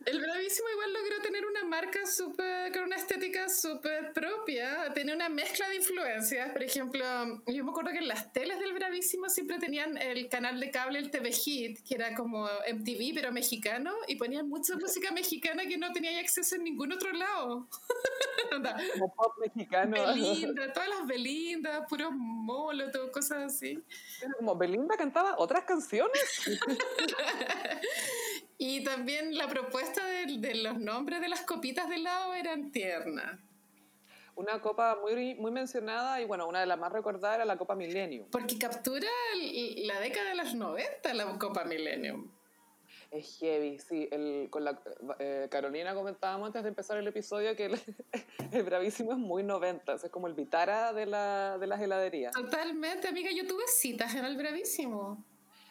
El Bravísimo igual logró tener una marca súper, con una estética súper propia, tenía una mezcla de influencias. Por ejemplo, yo me acuerdo que en las teles del Bravísimo siempre tenían el canal de cable, el TV Hit, que era como MTV, pero mexicano, y ponían mucha música mexicana que no tenía acceso en ningún otro lado. Como pop mexicano. Belinda, todas las Belindas, puros molotov, cosas así. Como Belinda cantaba otras canciones. Y también la propuesta de, de los nombres de las copitas de helado eran tiernas. Una copa muy, muy mencionada y bueno, una de las más recordadas era la Copa Millennium. Porque captura la década de los 90 la Copa Millennium. Es heavy, sí. El, con la, eh, Carolina comentábamos antes de empezar el episodio que el, el Bravísimo es muy 90, es como el Vitara de, la, de las heladerías. Totalmente, amiga, yo tuve citas en el Bravísimo.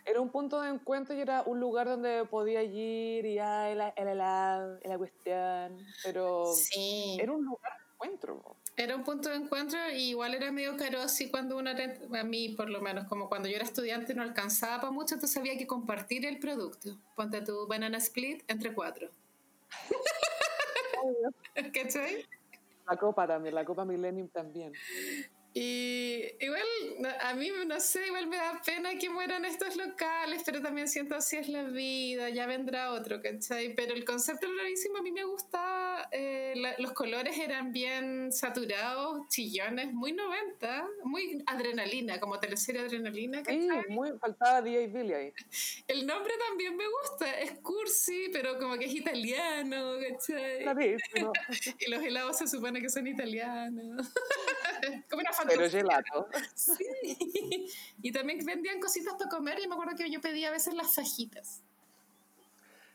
Era un punto de encuentro y era un lugar donde podía ir y ah, el, el helado, la cuestión, pero Sí. era un lugar de encuentro. Era un punto de encuentro y igual era medio caro así cuando uno era, a mí por lo menos, como cuando yo era estudiante no alcanzaba para mucho, entonces había que compartir el producto. Ponte tu banana split entre cuatro. ¿Cachai? La copa también, la Copa Millennium también. Y igual, a mí, no sé, igual me da pena que mueran estos locales, pero también siento así es la vida, ya vendrá otro, ¿cachai? Pero el concepto del bravísimo a mí me gustaba, eh, la- los colores eran bien saturados, chillones, muy 90, muy adrenalina, como teleserie adrenalina, Sí, ¿cachai? muy, faltaba DJ Billy ahí. El nombre también me gusta, es cursi, pero como que es italiano, ¿cachai? Bravísimo. Y los helados se supone que son italianos. como una Pero gelato. Sí. Y también vendían cositas para comer y me acuerdo que yo pedía a veces las fajitas.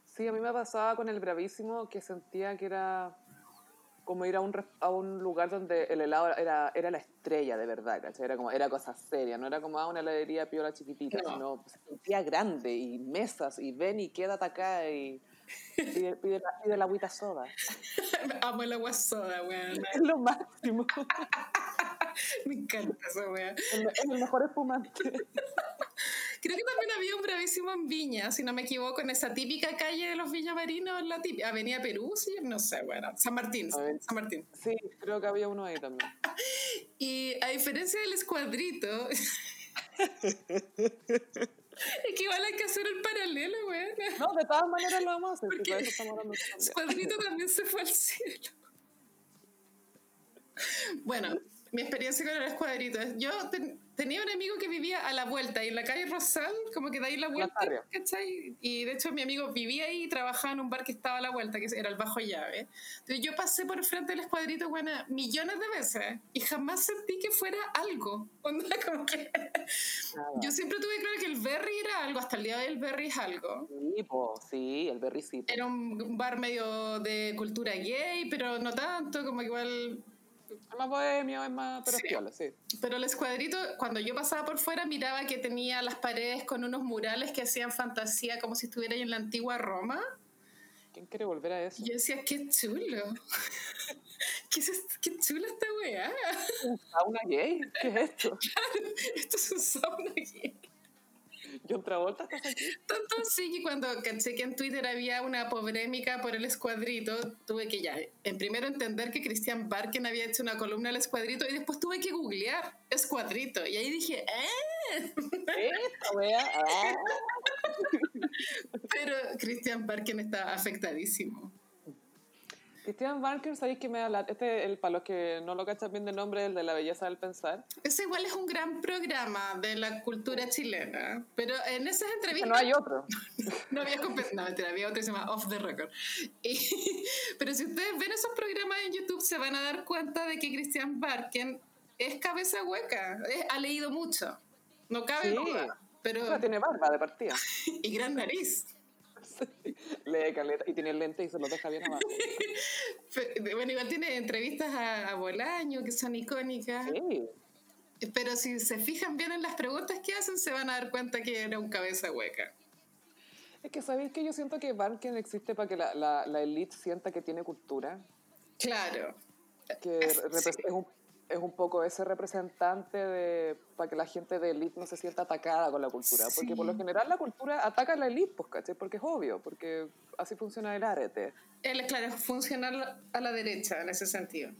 Sí, a mí me pasaba con el Bravísimo que sentía que era como ir a un, a un lugar donde el helado era, era la estrella de verdad, ¿cachai? Era, como, era cosa seria, no era como a una heladería piola chiquitita, No. sino se sentía grande y mesas y ven y quédate acá y pide, pide la, pide la agüita soda. Amo el agua soda, weón. Es lo máximo, Me encanta esa weón. es el- mejor espumante. Creo que también había un bravísimo en Viña, si no me equivoco, en esa típica calle de los villamarinos, la típica, Avenida Perú, sí, no sé, bueno, San Martín, San Martín. Sí, creo que había uno ahí también. y a diferencia del escuadrito, es que igual hay que hacer el paralelo, güey. No, de todas maneras lo vamos a hacer. Porque el escuadrito también se fue al cielo. Bueno, mi experiencia con el escuadrito es, yo tenía un amigo que vivía a la vuelta y en la calle Rosal, como que de ahí la vuelta, ¿cachai? Y de hecho mi amigo vivía ahí y trabajaba en un bar que estaba a la vuelta, que era el Bajo Llave. Entonces yo pasé por frente del escuadrito, bueno, millones de veces y jamás sentí que fuera algo. como que... Yo siempre tuve claro que el Berry era algo, hasta el día de hoy el Berry es algo. Sí, sí, el Berry sí. Era un bar medio de cultura gay, pero no tanto, como que igual es más bohemio, es más, pero sí. sí. Pero el escuadrito, cuando yo pasaba por fuera, miraba que tenía las paredes con unos murales que hacían fantasía como si estuviera en la antigua Roma. ¿Quién quiere volver a eso? Yo decía, qué chulo. ¿Qué, es qué chula esta weá. ¿Un sauna gay? ¿Qué es esto? Claro, esto es un sauna gay. John Travolta, ¿estás aquí? Tanto sí que cuando caché que en Twitter había una polémica por el escuadrito, tuve que ya, en primero entender que Christian Barken había hecho una columna al escuadrito y después tuve que googlear escuadrito. Y ahí dije, ¡eh! Ah. Pero Christian Barken está afectadísimo. Christian Barker, ¿sabéis que me habla? Este, el, para los que no lo cachan bien de nombre, el de la belleza del pensar. Ese igual es un gran programa de la cultura chilena, pero en esas entrevistas... no hay otro. no había no, mentira, había otro que se llama Off the Record. pero si ustedes ven esos programas en YouTube, se van a dar cuenta de que Christian Barker es cabeza hueca, ha leído mucho, no cabe duda. Pero... tiene barba de partida. y gran nariz. Lee caleta y tiene lente y se lo deja bien abajo. bueno, igual tiene entrevistas a, Bolaño que son icónicas. Sí. Pero si se fijan bien en las preguntas que hacen, se van a dar cuenta que era un cabeza hueca. Es que sabéis que yo siento que Barken existe para que la, la, la elite sienta que tiene cultura. Claro. Que es, un es un poco ese representante de, para que la gente de élite no se sienta atacada con la cultura. Porque por lo general la cultura ataca a la élite, pues. Porque es obvio, porque así funciona el arete. Él, claro, es funcional a la derecha en ese sentido.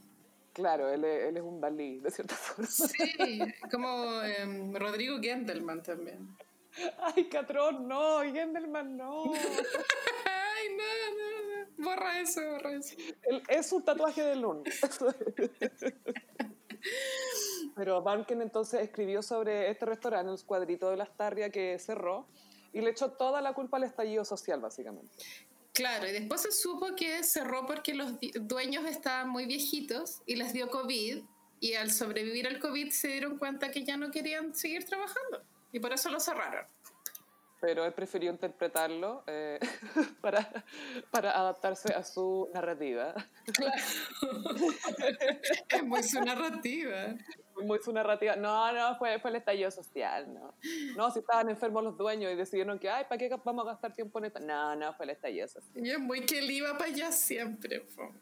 Claro, él, él es un Dalí, de cierta forma. Sí, como em, Rodrigo Gendelman también. Ay, Catrón, no, Gendelman no. Ay, no, no, no. Borra eso, borra eso. es un tatuaje de Lun. Pero Barken entonces escribió sobre este restaurante, el cuadrito de la Astarria, que cerró y le echó toda la culpa al estallido social, básicamente. Claro, y después se supo que cerró porque los dueños estaban muy viejitos y les dio COVID y al sobrevivir al COVID se dieron cuenta que ya no querían seguir trabajando y por eso lo cerraron pero él prefirió interpretarlo eh, para, para adaptarse a su narrativa. Claro. es muy su narrativa. Muy su narrativa. No, no, fue, fue el estallido social, no. No, si estaban enfermos los dueños y decidieron que, ay, ¿para qué vamos a gastar tiempo en esto? No, no, fue el estallido social. Y es muy que él iba para allá siempre. Po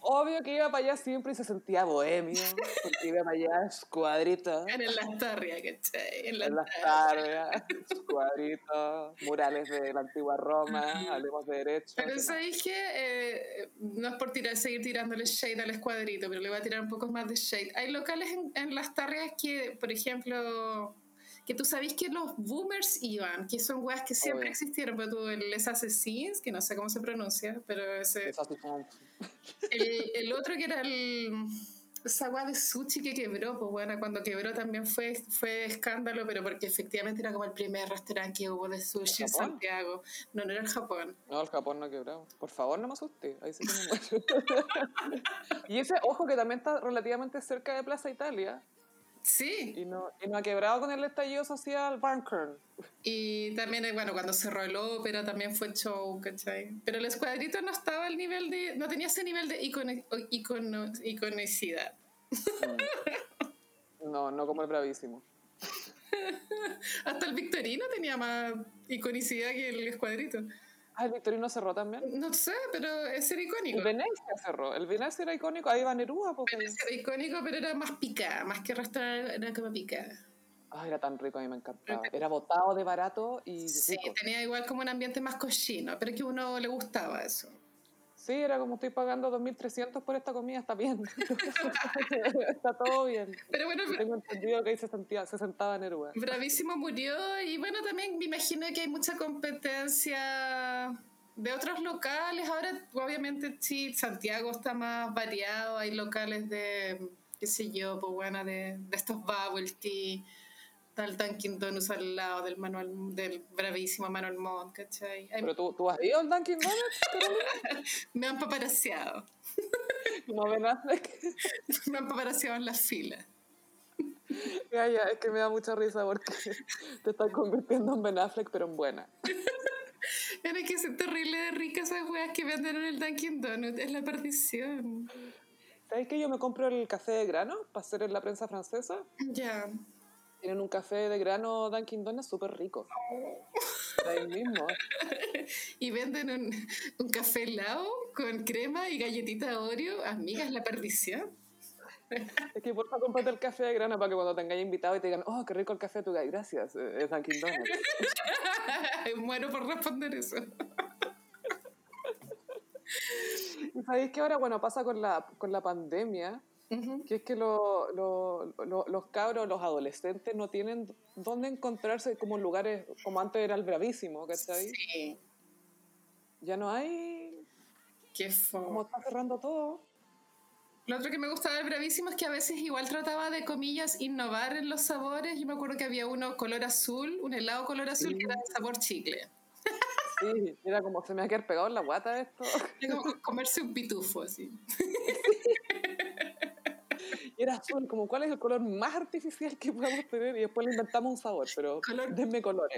obvio que iba para allá siempre y se sentía bohemio, porque iba para allá escuadrito. En la Lastarria, ¿cachai? En la Lastarria, escuadrito, murales de la antigua Roma, hablemos de derecho. Pero ¿sabéis que eh, no es por tirar, seguir tirándole shade al escuadrito, pero le voy a tirar un poco más de shade. Hay locales en, en Las Tarrias que, por ejemplo, que tú sabes que los boomers iban, que son weas que siempre existieron, pero tú, Les Assassins, que no sé cómo se pronuncia, pero ese... El, el otro que era el... Esa de sushi que quebró, pues bueno, cuando quebró también fue, fue escándalo, pero porque efectivamente era como el primer restaurante que hubo de sushi en Santiago. No, no era el Japón. No, el Japón no quebró. Por favor, no me asuste. Ahí sí que me y ese, ojo, que también está relativamente cerca de Plaza Italia. Sí. Y no, y no ha quebrado con el estallido social Bunkern. Y también, eh, bueno, cuando cerró el ópera también fue show, ¿cachai? Pero el escuadrito no estaba al nivel de. no tenía ese nivel de iconicidad. Mm. No, no como el bravísimo. Hasta el Victorino tenía más iconicidad que el escuadrito. Ah, el Victorino cerró también. No sé, pero es era icónico. El Venecia cerró. El Venecia era icónico. Ahí va Nerúa. Venecia era icónico, pero era más picada. Más que restaurar, era como picada. Ay, era tan rico, a mí me encantaba. Era botado de barato y Sí, rico. tenía igual como un ambiente más cochino, pero es que a uno le gustaba eso. Sí, era como estoy pagando 2.300 por esta comida, está bien. está todo bien. Pero bueno, Yo tengo entendido que ahí se, sentía, se sentaba Neruda. Bravísimo murió y bueno, también me imagino que hay mucha competencia de otros locales. Ahora, obviamente, sí, Santiago está más variado. Hay locales de, qué sé yo, pues bueno, de, de estos bubble tea. El Dunkin' Donuts al lado del Manuel, del bravísimo Manuel Montt, ¿cachai? Pero tú, tú has ido al Dunkin' Donuts, me han paparaseado. Ben Affleck. me han paparaseado en las filas. Ya, ya, es que me da mucha risa porque te estás convirtiendo en Ben Affleck, pero en buena. Era que es terrible de rica esas weas que venden en el Dunkin' Donuts. Es la perdición. ¿Sabes que yo me compro el café de grano para hacer en la prensa francesa? Ya. Tienen un café de grano Dunkin' Donuts súper rico. De ahí mismo. Y venden un, un café helado con crema y galletita Oreo. Amiga, es la perdición. Es que porfa, comprate el café de grano para que cuando tengáis invitado y te digan, oh, qué rico el café, digas, gracias, eh, es Dunkin' Donuts. Muero por responder eso. Y sabéis que ahora, bueno, pasa con la, con la pandemia, Que es que lo- lo- lo- los cabros, los adolescentes no tienen dónde encontrarse como en lugares, como antes era el bravísimo, ¿cachai? Sí. Ya no hay, Qué como fo. está cerrando todo. Lo otro que me gustaba del Bravísimo es que a veces igual trataba de, comillas, innovar en los sabores. Yo me acuerdo que había uno color azul, un helado color azul que era de sabor chicle. Sí, era como, se me va a quedar pegado en la guata esto. Era como comerse un pitufo, así. Y era azul, como, ¿cuál es el color más artificial que podemos tener? Y después le inventamos un sabor, pero Color- denme colores.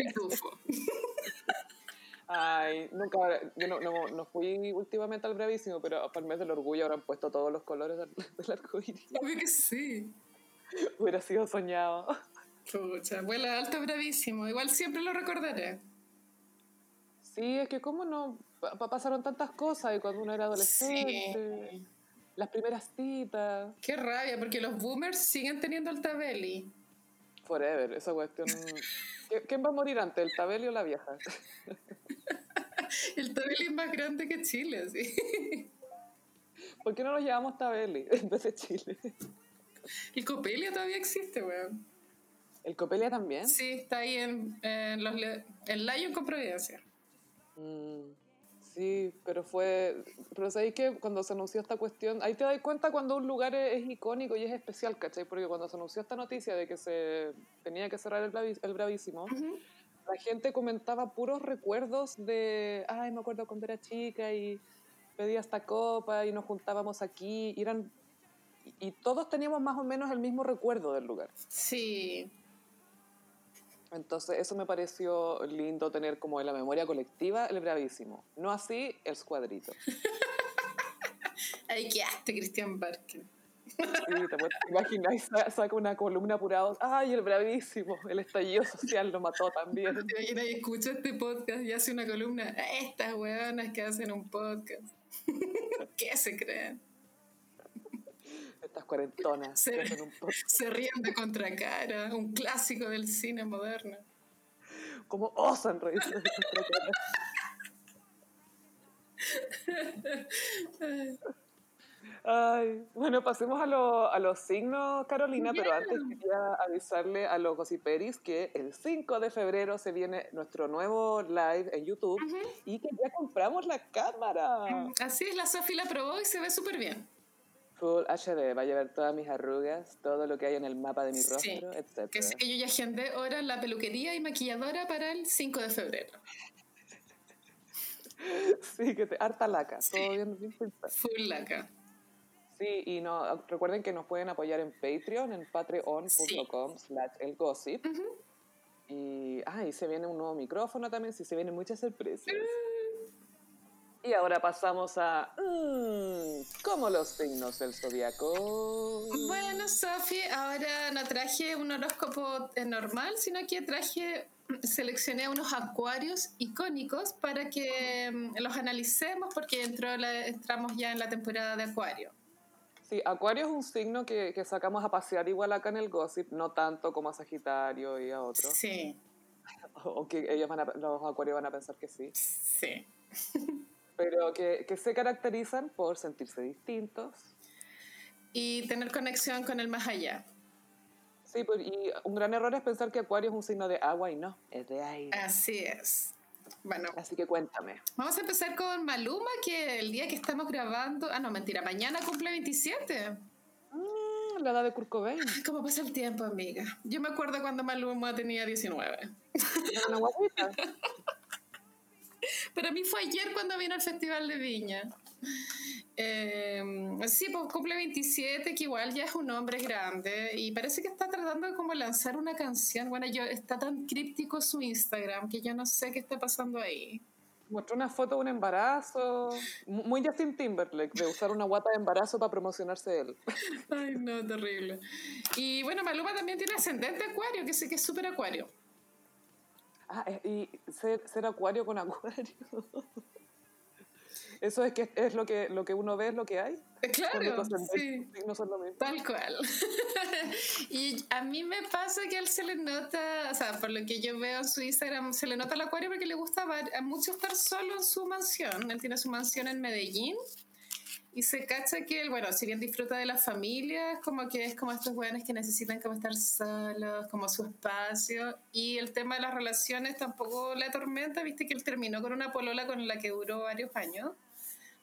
Ay, nunca, yo no, no, no fui últimamente al bravísimo, pero para el mes del orgullo habrán puesto todos los colores del, del arco iris. Obvio que sí. Hubiera sido soñado. Pucha, vuela alto bravísimo. Igual siempre lo recordaré. Sí, es que cómo no, pa- pa- pasaron tantas cosas y cuando uno era adolescente, las primeras citas, Qué rabia, porque los boomers siguen teniendo el tabeli. forever, esa cuestión. ¿Qui- ¿Quién va a morir antes, el tabeli o la vieja? El tabeli es más grande que Chile, sí. ¿Por qué no nos llamamos tabeli en vez de Chile? El Copelia todavía existe, weón. ¿El Copelia también? Sí, está ahí en, en los en Lion con Providencia. Mm, sí, pero fue. Pero sabéis que cuando se anunció esta cuestión, ahí te das cuenta cuando un lugar es, es icónico y es especial, ¿cachai? Porque cuando se anunció esta noticia de que se tenía que cerrar el, Bravi- el Bravísimo, la gente comentaba puros recuerdos de. Ay, me acuerdo cuando era chica y pedía esta copa y nos juntábamos aquí. Y, eran, y, y todos teníamos más o menos el mismo recuerdo del lugar. Sí. Entonces, eso me pareció lindo tener como en la memoria colectiva el Bravísimo. No así el Squadrito. Ahí quedaste, Cristian Barker. Sí, te puedes imaginar, saca una columna apurada. ¡Ay, el bravísimo! El estallido social lo mató también. ¿Te imaginas? Escucha este podcast y hace una columna. Estas weonas que hacen un podcast. ¿Qué se creen? Estas cuarentonas podcast. Se ríen de contracara, un clásico del cine moderno. Como osan reírse de nuestra cara. Ay, bueno, pasemos a, lo- a los signos, Carolina, pero antes quería avisarle a los gossiperis que el 5 de febrero se viene nuestro nuevo live en YouTube y que ya compramos la cámara. Así es, la Sofi la probó y se ve súper bien. Full HD, va a llevar todas mis arrugas, todo lo que hay en el mapa de mi rostro, Sí, etc. Que sé que yo ya agendé ahora la peluquería y maquilladora para el 5 de febrero. Sí, que te harta laca, todo bien, bien. Full laca. Sí, y no, recuerden que nos pueden apoyar en Patreon, en patreon.com slash el gossip. Y, ah, y se viene un nuevo micrófono también, sí, se vienen muchas sorpresas. Y ahora pasamos a... mm, ¿Cómo los signos del zodiaco? Bueno, Sofi, ahora no traje un horóscopo normal, sino que traje, seleccioné unos acuarios icónicos para que mm, los analicemos porque entró la- entramos ya en la temporada de acuario. Sí, Acuario es un signo que, que sacamos a pasear igual acá en el gossip, no tanto como a Sagitario y a otros. Sí, O que ellos van a, los Acuarios van a pensar que sí. sí. Pero que, que se caracterizan por sentirse distintos. Y tener conexión con el más allá. Sí, pues, y un gran error es pensar que Acuario es un signo de agua y no, es de aire. Así es. Bueno, Así que cuéntame. vamos a empezar con Maluma, que el día que estamos grabando. Ah, no, mentira, mañana cumple 27. Mm, la edad de Kurt Cobain. Ay, ¿Cómo pasa el tiempo, amiga? Yo me acuerdo cuando Maluma tenía 19. Era una guaguita. Pero a mí fue ayer cuando vino al Festival de Viña. Eh, sí, pues cumple 27, que igual ya es un hombre grande y parece que está tratando de como lanzar una canción. Bueno, yo está tan críptico su Instagram que yo no sé qué está pasando ahí. Mostró una foto de un embarazo. mu- Muy Justin Timberlake, de usar una guata de embarazo para promocionarse él. Ay, no, terrible. Y bueno, Maluma también tiene ascendente acuario, que sé que es súper acuario. Ah, eh, y ser, ser acuario con acuario. Eso es que es lo que, lo que uno ve, es lo que hay. Eh, Claro, sí. signo son lo mismo. Tal cual. y a mí me pasa que a él se le nota, o sea, por lo que yo veo en su Instagram, se le nota el acuario porque le gusta a mucho estar solo en su mansión. Él tiene su mansión en Medellín y se cacha que él, bueno, si bien disfruta de la familia, como que es como estos jóvenes que necesitan como estar solos, como su espacio. Y el tema de las relaciones tampoco le atormenta, viste que él terminó con una polola con la que duró varios años,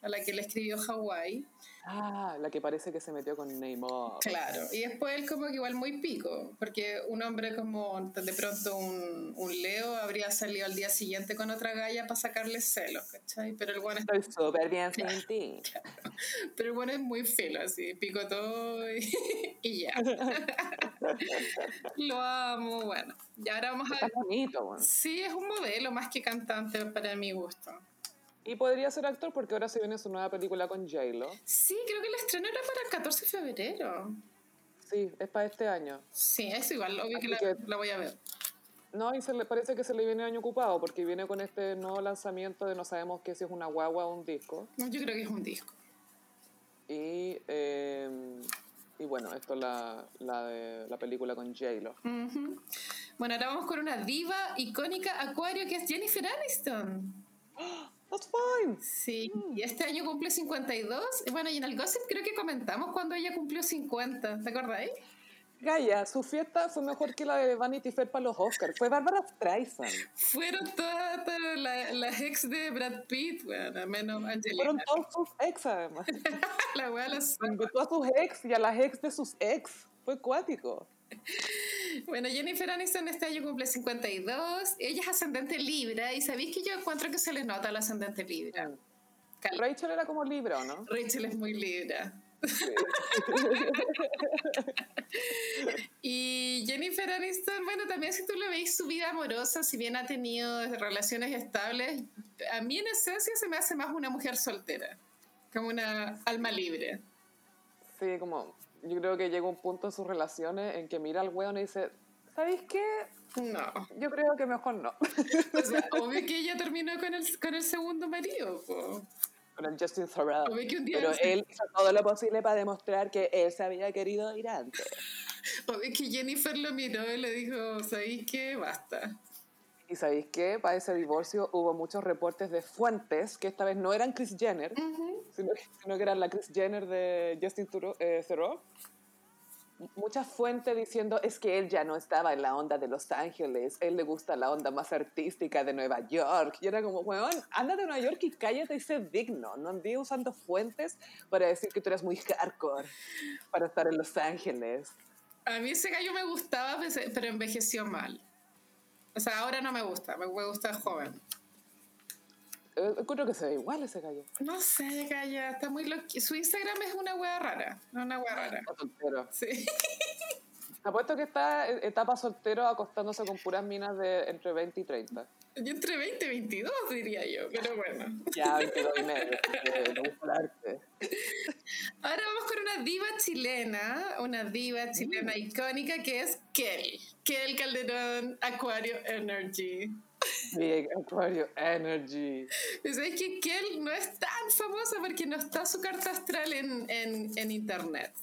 a la que le escribió Hawái. Ah, la que parece que se metió con Neymar. Claro, y después él como que igual muy pico, porque un hombre como de pronto un, un Leo habría salido al día siguiente con otra galla para sacarle celos, ¿cachai? Pero el bueno es, Estoy súper bien sin ti. pero el bueno es muy filo, así, pico todo y, y ya. Lo amo, bueno. Y ahora vamos a Está bonito, bueno. Sí, es un modelo más que cantante para mi gusto. Y podría ser actor porque ahora se viene su nueva película con J-Lo. Sí, creo que el estreno era para el 14 de febrero. Sí, es para este año. Sí, es igual, obvio que la, que- la voy a ver. No, y se le parece que se le viene año ocupado porque viene con este nuevo lanzamiento de no sabemos qué si es una guagua o un disco. Yo creo que es un disco. Y, eh, y bueno, esto es la, la, de, la película con J-Lo. Bueno, ahora vamos con una diva icónica acuario que es Jennifer Aniston. That's fine. Sí, y este año cumple 52. Y bueno, y en el gossip creo que comentamos cuando ella cumplió 50. ¿Te acordáis? Gaya, su fiesta fue mejor que la de Vanity Fair para los Oscars. Fue Bárbara Streisand. Fueron todas, todas la- las ex de Brad Pitt, bueno, menos Angelina. Fueron todos sus ex, además. La wea las- Invitó a sus ex y a las ex de sus ex. Fue cuático. Bueno, Jennifer Aniston este año cumple 52. Ella es ascendente Libra. Y sabéis que yo encuentro que se le nota el ascendente Libra. Cal- Rachel era como Libra, ¿o no? Rachel es muy Libra. Y Jennifer Aniston, bueno, también si tú le veis su vida amorosa, si bien ha tenido relaciones estables, a mí en esencia se me hace más una mujer soltera, como una alma libre. Sí, como yo creo que llega un punto en sus relaciones en que mira al weón y dice, ¿sabéis qué? No. Yo creo que mejor no. O sea, obvio que ella terminó con el, con el segundo marido. po. Con el Justin Thoreau. Obvio que un día Pero él hizo todo lo posible para demostrar que él se había querido ir antes. Obvio que Jennifer lo miró y le dijo, ¿sabéis qué? Basta. Y sabéis qué? Para ese divorcio hubo muchos reportes de fuentes que esta vez no eran Chris Jenner, sino, que- sino que eran la Chris Jenner de Justin Thoreau. eh, Theroux. Muchas fuentes diciendo es que él ya no estaba en la onda de Los Ángeles, él le gusta la onda más artística de Nueva York. Y era como, weón, anda de Nueva York y cállate y sé digno. No andes usando fuentes para decir que tú eres muy hardcore para estar en Los Ángeles. A mí ese gallo me gustaba, pero envejeció mal. O sea, ahora no me gusta, me me gusta joven. Eh, Encuentro que se ve igual ese gallo. No sé, Gaya, está muy loco. Su Instagram es una wea rara, no una wea rara. Está soltero. Sí. Apuesto que está etapa soltero acostándose con puras minas de entre 20 y 30. Yo entre 20 y 22 diría yo, pero bueno. Ya, 22 y medio. me gusta el arte. Ahora vamos con una diva chilena, una diva chilena icónica que es Kel. Kel Calderón, Acuario Energy. Big Aquario Energy. Es que Kel no es tan famosa porque no está su carta astral en, en, en internet.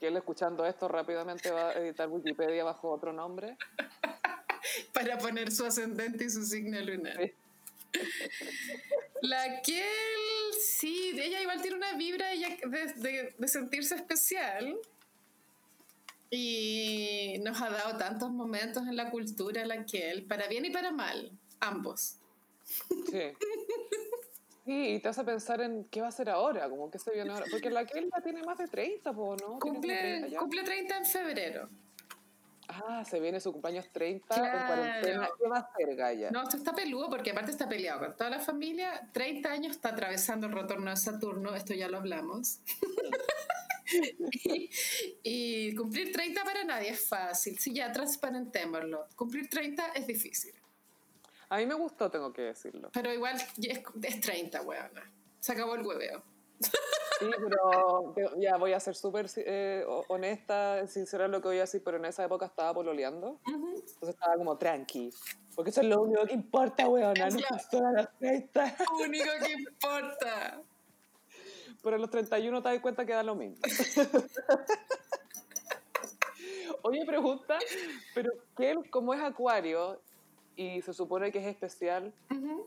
Kel escuchando esto rápidamente va a editar Wikipedia bajo otro nombre. Para poner su ascendente y su signo lunar. La Kel, sí, ella igual tiene una vibra ella de, de- de sentirse especial. Y nos ha dado tantos momentos en la cultura, la Kel, para bien y para mal, ambos. Sí. Sí, y te hace pensar en qué va a hacer ahora, como que se viene ahora. Porque la Kel ya tiene más de 30, po, ¿no? 30 Cumple, ya. cumple 30 en febrero. Ah, se viene su cumpleaños 30 Claro. en cuarentena. ¿Qué va a hacer, Gaya? No, esto está peludo porque aparte está peleado con toda la familia. 30 años está atravesando el retorno de Saturno, esto ya lo hablamos. y, y cumplir 30 para nadie es fácil. Sí, ya transparentémoslo. Cumplir 30 es difícil. A mí me gustó, tengo que decirlo. Pero igual es, es 30, weona. Se acabó el hueveo. Sí, pero ya voy a ser súper eh, ho- honesta, sincera en lo que voy a decir, pero en esa época estaba pololeando, entonces estaba como tranqui. Porque eso es lo único que importa, weona, no pasó a los 30. Único que importa. Pero a los 31 te das cuenta que da lo mismo. Oye, pregunta, pero ¿qué, como es acuario y se supone que es especial,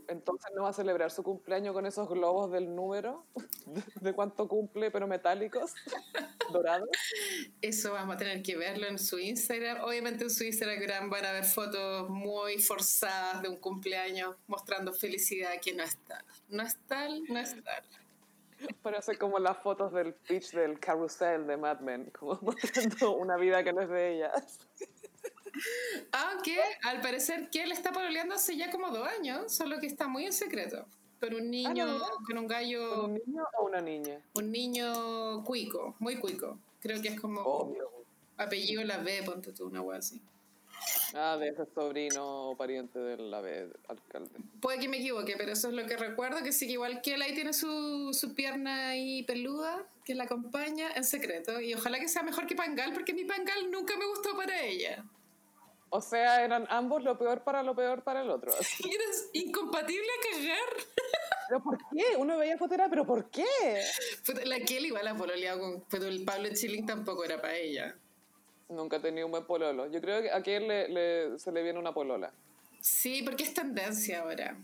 entonces no va a celebrar su cumpleaños con esos globos del número? ¿De, de cuánto cumple, pero metálicos? ¿Dorados? Eso vamos a tener que verlo en su Instagram. Obviamente en su Instagram van a ver fotos muy forzadas de un cumpleaños mostrando felicidad que no es tal. No es tal, no es tal. Para hacer como las fotos del pitch del carrusel de Mad Men, como mostrando una vida que no es de ella. Aunque al parecer que él está pololeando hace ya como dos años, solo que está muy en secreto. Con un niño, Ah, ¿no? con un gallo, ¿Con un niño o una niña? un niño cuico, muy cuico. Creo que es como Obvio. apellido la B, ponte tú una wea así. Ah, de ese sobrino o pariente del ave alcalde. Puede que me equivoque, pero eso es lo que recuerdo, que sí que igual que él ahí tiene su, su pierna ahí peluda, que la acompaña en secreto. Y ojalá que sea mejor que Pangal, porque mi Pangal nunca me gustó para ella. O sea, eran ambos lo peor para lo peor para el otro. así. Eres incompatible a cagar. ¿Pero por qué? Uno veía fotera, ¿pero por qué? La Kelly igual ha pololeado con... Pero el Pablo Chilling tampoco era para ella. Nunca he tenido un buen pololo. Yo creo que a quien le, le- se le viene una polola. Sí, porque es tendencia ahora.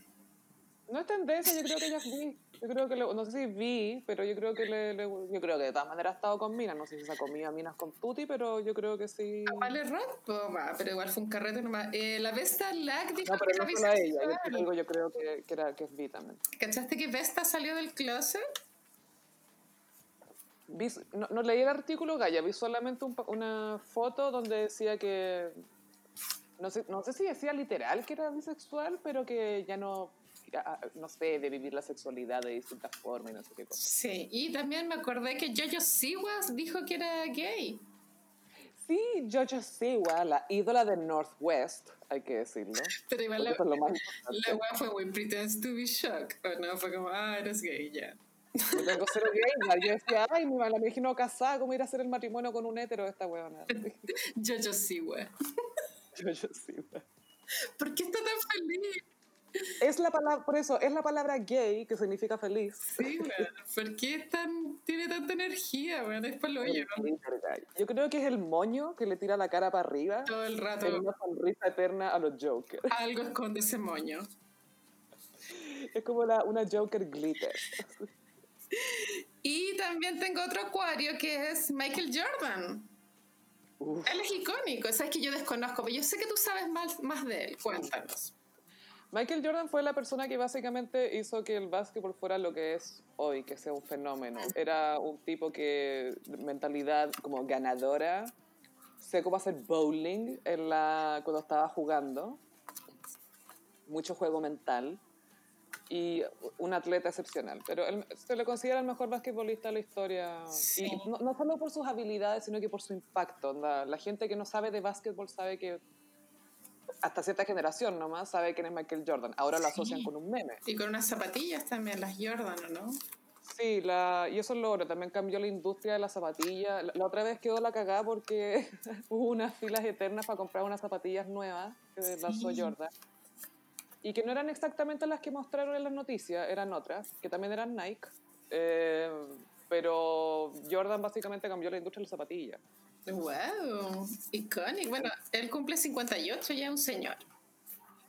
No es tendencia, yo creo que ella vi. Yo creo que, le- no sé si vi, pero yo creo que le, le- yo creo que de todas maneras ha estado con minas. No sé si se ha comido a minas con tuti, pero yo creo que sí. Vale, Rock, pues va, pero igual fue un carrete nomás. Eh, la Vesta Lack dijo No, pero que no solo ella. Yo, digo, yo creo que, que, era, que es vi también. ¿Cachaste que Vesta salió del closet? Vi- no, no leí el artículo, Gaya, vi solamente un una foto donde decía que. No sé, no sé si decía literal que era bisexual, pero que ya no. Ah, No sé, de vivir la sexualidad de distintas formas y no sé qué cosa. Sí, y también me acordé que Jojo Siwas dijo que era gay. Sí, Jojo Siwa, la ídola del Northwest, hay que decirlo. Pero igual la, es lo más la wea fue muy pretends to be shocked. O no, fue como, ah, eres gay ya. Yo tengo cero gay, yo decía, ay, mi la me imagino casada, ¿cómo ir a hacer el matrimonio con un hétero esta weona? Jojo Siwa. Jojo Siwa. ¿Por qué está tan feliz? Es la palabra, por eso, es la palabra gay que significa feliz. Sí, weón. ¿Por qué tan, tiene tanta energía, weón? Es palo yo. Yo creo que es el moño que le tira la cara para arriba Todo el en rato una sonrisa eterna a los Joker. algo esconde ese moño. Es como la, una Joker glitter. Y también tengo otro acuario que es Michael Jordan. Uf. Él es icónico, es que yo desconozco, pero yo sé que tú sabes más, más de él. Cuéntanos. Michael Jordan fue la persona que básicamente hizo que el básquetbol fuera lo que es hoy, que sea un fenómeno. Era un tipo que, mentalidad como ganadora, sé cómo hacer bowling en la, cuando estaba jugando, mucho juego mental y un atleta excepcional. Pero él- se le considera el mejor basquetbolista de la historia. Sí. Y no, no solo por sus habilidades, sino que por su impacto. onda, La gente que no sabe de básquetbol sabe que hasta cierta generación nomás sabe quién es Michael Jordan. Ahora lo asocian Sí. con un meme. Y con unas zapatillas también, las Jordan, ¿o no? Sí, la, y eso es lo otro. También cambió la industria de la zapatilla. La, la otra vez quedó la cagada porque hubo unas filas eternas para comprar unas zapatillas nuevas que lanzó Sí. Jordan. y que no eran exactamente las que mostraron en las noticias, eran otras, que también eran Nike. Eh, pero Jordan básicamente cambió la industria de las zapatillas. Wow, icónico. Bueno, él cumple 58, ya es un señor.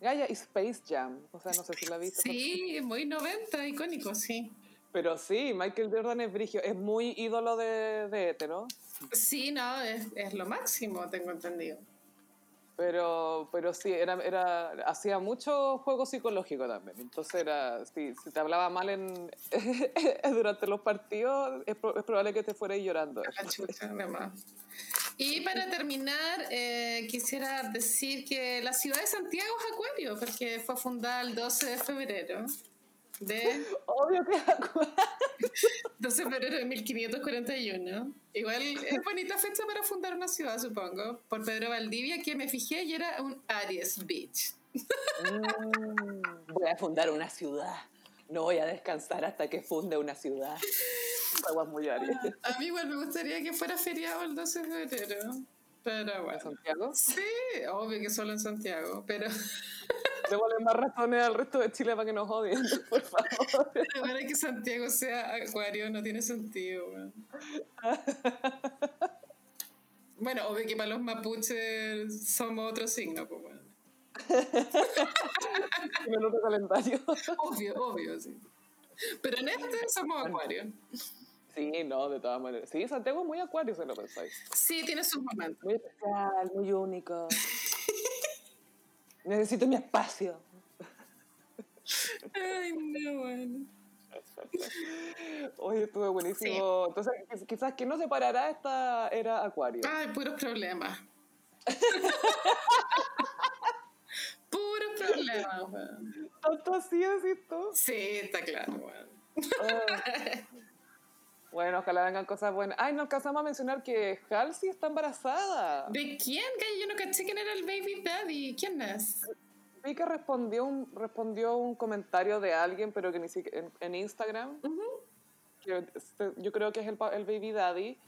Gaia y Space Jam, o sea, no sé si la viste. Sí, muy 90, icónico, sí. Pero sí, Michael Jordan es brigio, es muy ídolo de, de hetero. Sí, no, es, es lo máximo, tengo entendido. Pero, pero sí, era, era, hacía mucho juego psicológico también. Entonces, era, si, si te hablaba mal en, durante los partidos, es, pro- es probable que te fueras llorando. Y para terminar, eh, quisiera decir que la ciudad de Santiago es Acuario, porque fue fundada el 12 de febrero de Obvio que Acuario. 12 de febrero de 1541. Igual es bonita fecha para fundar una ciudad, supongo. Por Pedro Valdivia, que me fijé y era un Aries Beach. Mm, voy a fundar una ciudad. No voy a descansar hasta que funde una ciudad. Aguas muy Aries. A mí igual me gustaría que fuera feriado el 12 de febrero. Pero ¿En bueno. Santiago? Sí, obvio que solo en Santiago, pero Démosle más razones al resto de Chile para que nos odien, por favor. para que Santiago sea acuario no tiene sentido. weón. Bueno, obvio que para los mapuches somos otro signo, pues bueno. En otro calendario. Obvio, obvio, sí. Pero en este somos acuario. Sí, no, de todas maneras. Sí, Santiago es muy acuario, se lo pensáis. Sí, tiene sus momentos. Muy especial, muy único. Necesito mi espacio. Ay, no, bueno. Oye, estuvo buenísimo. Entonces, quiz- quizás que no separará esta era acuario. Ay, puros problemas. puros problemas, weón. ¿Tanto así decís tú? Sí, está claro, weón. Ah. Bueno, ojalá vengan cosas buenas. Ay, no alcanzamos a mencionar que Halsey está embarazada. ¿De quién? Yo no caché quién era el baby daddy. ¿Quién es? Vi que respondió un, respondió un comentario de alguien, pero que ni siquiera en, en Instagram. este- yo creo que es el, el baby daddy.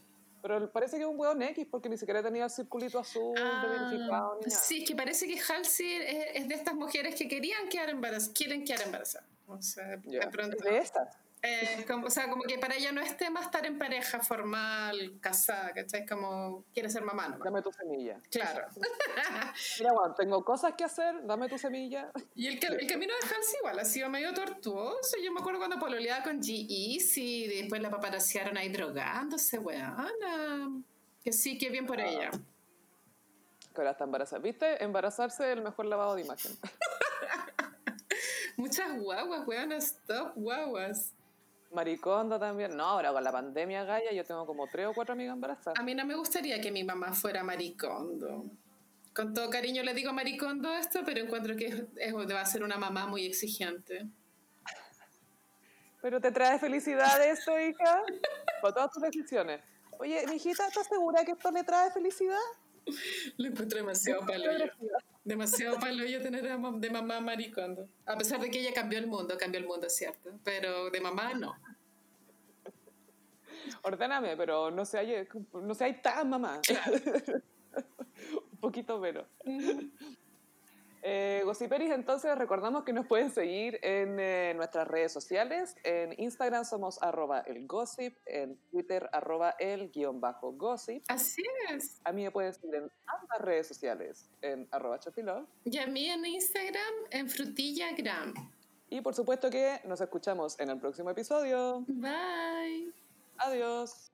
Pero parece que es un hueón X porque ni siquiera tenía el circulito azul de verificado ni nada. Ah, sí, que parece que Halsey es, es de estas mujeres que querían quedar embarazadas, quieren quedar embarazadas. O sea, de pronto. De esas. Eh, como, o sea, como que para ella no es tema estar en pareja formal, casada, ¿cachai? Como quiere ser mamá nomás. Dame tu semilla. Claro. Mira, tengo cosas que hacer, dame tu semilla. Y el, ca- el camino de Halsey igual ha sido medio tortuoso. Yo me acuerdo cuando pololeaba con G-Eazy y después la paparaciaron ahí drogándose, weona. Que sí, que bien por ella. Que ahora está embarazada. ¿Viste? Embarazarse es el mejor lavado de imagen. Muchas guaguas, weona, stop guaguas. Maricondo también. No, ahora con la pandemia, Gaya, yo tengo como tres o cuatro amigas embarazadas. A mí no me gustaría que mi mamá fuera maricondo. Con todo cariño le digo maricondo esto, pero encuentro que es, es- va a ser una mamá muy exigente. Pero te trae felicidad esto, hija. Por todas tus decisiones. Oye, mijita, ¿estás segura que esto le trae felicidad? Lo encuentro demasiado paloyo. Demasiado paloyo tener a mam- de mamá maricondo. A pesar de que ella cambió el mundo, cambió el mundo, es cierto. Pero de mamá no. Ordéname, pero no se hay, no se hay tan mamá. Un poquito menos. Eh, Gossiperis, entonces recordamos que nos pueden seguir en eh, nuestras redes sociales. En Instagram somos arroba el gossip, en Twitter arroba el guion bajo gossip. Así es. A mí me pueden seguir en ambas redes sociales, en arroba chopilove. Y a mí en Instagram, en frutillagram. Y por supuesto que nos escuchamos en el próximo episodio. Bye. Adiós.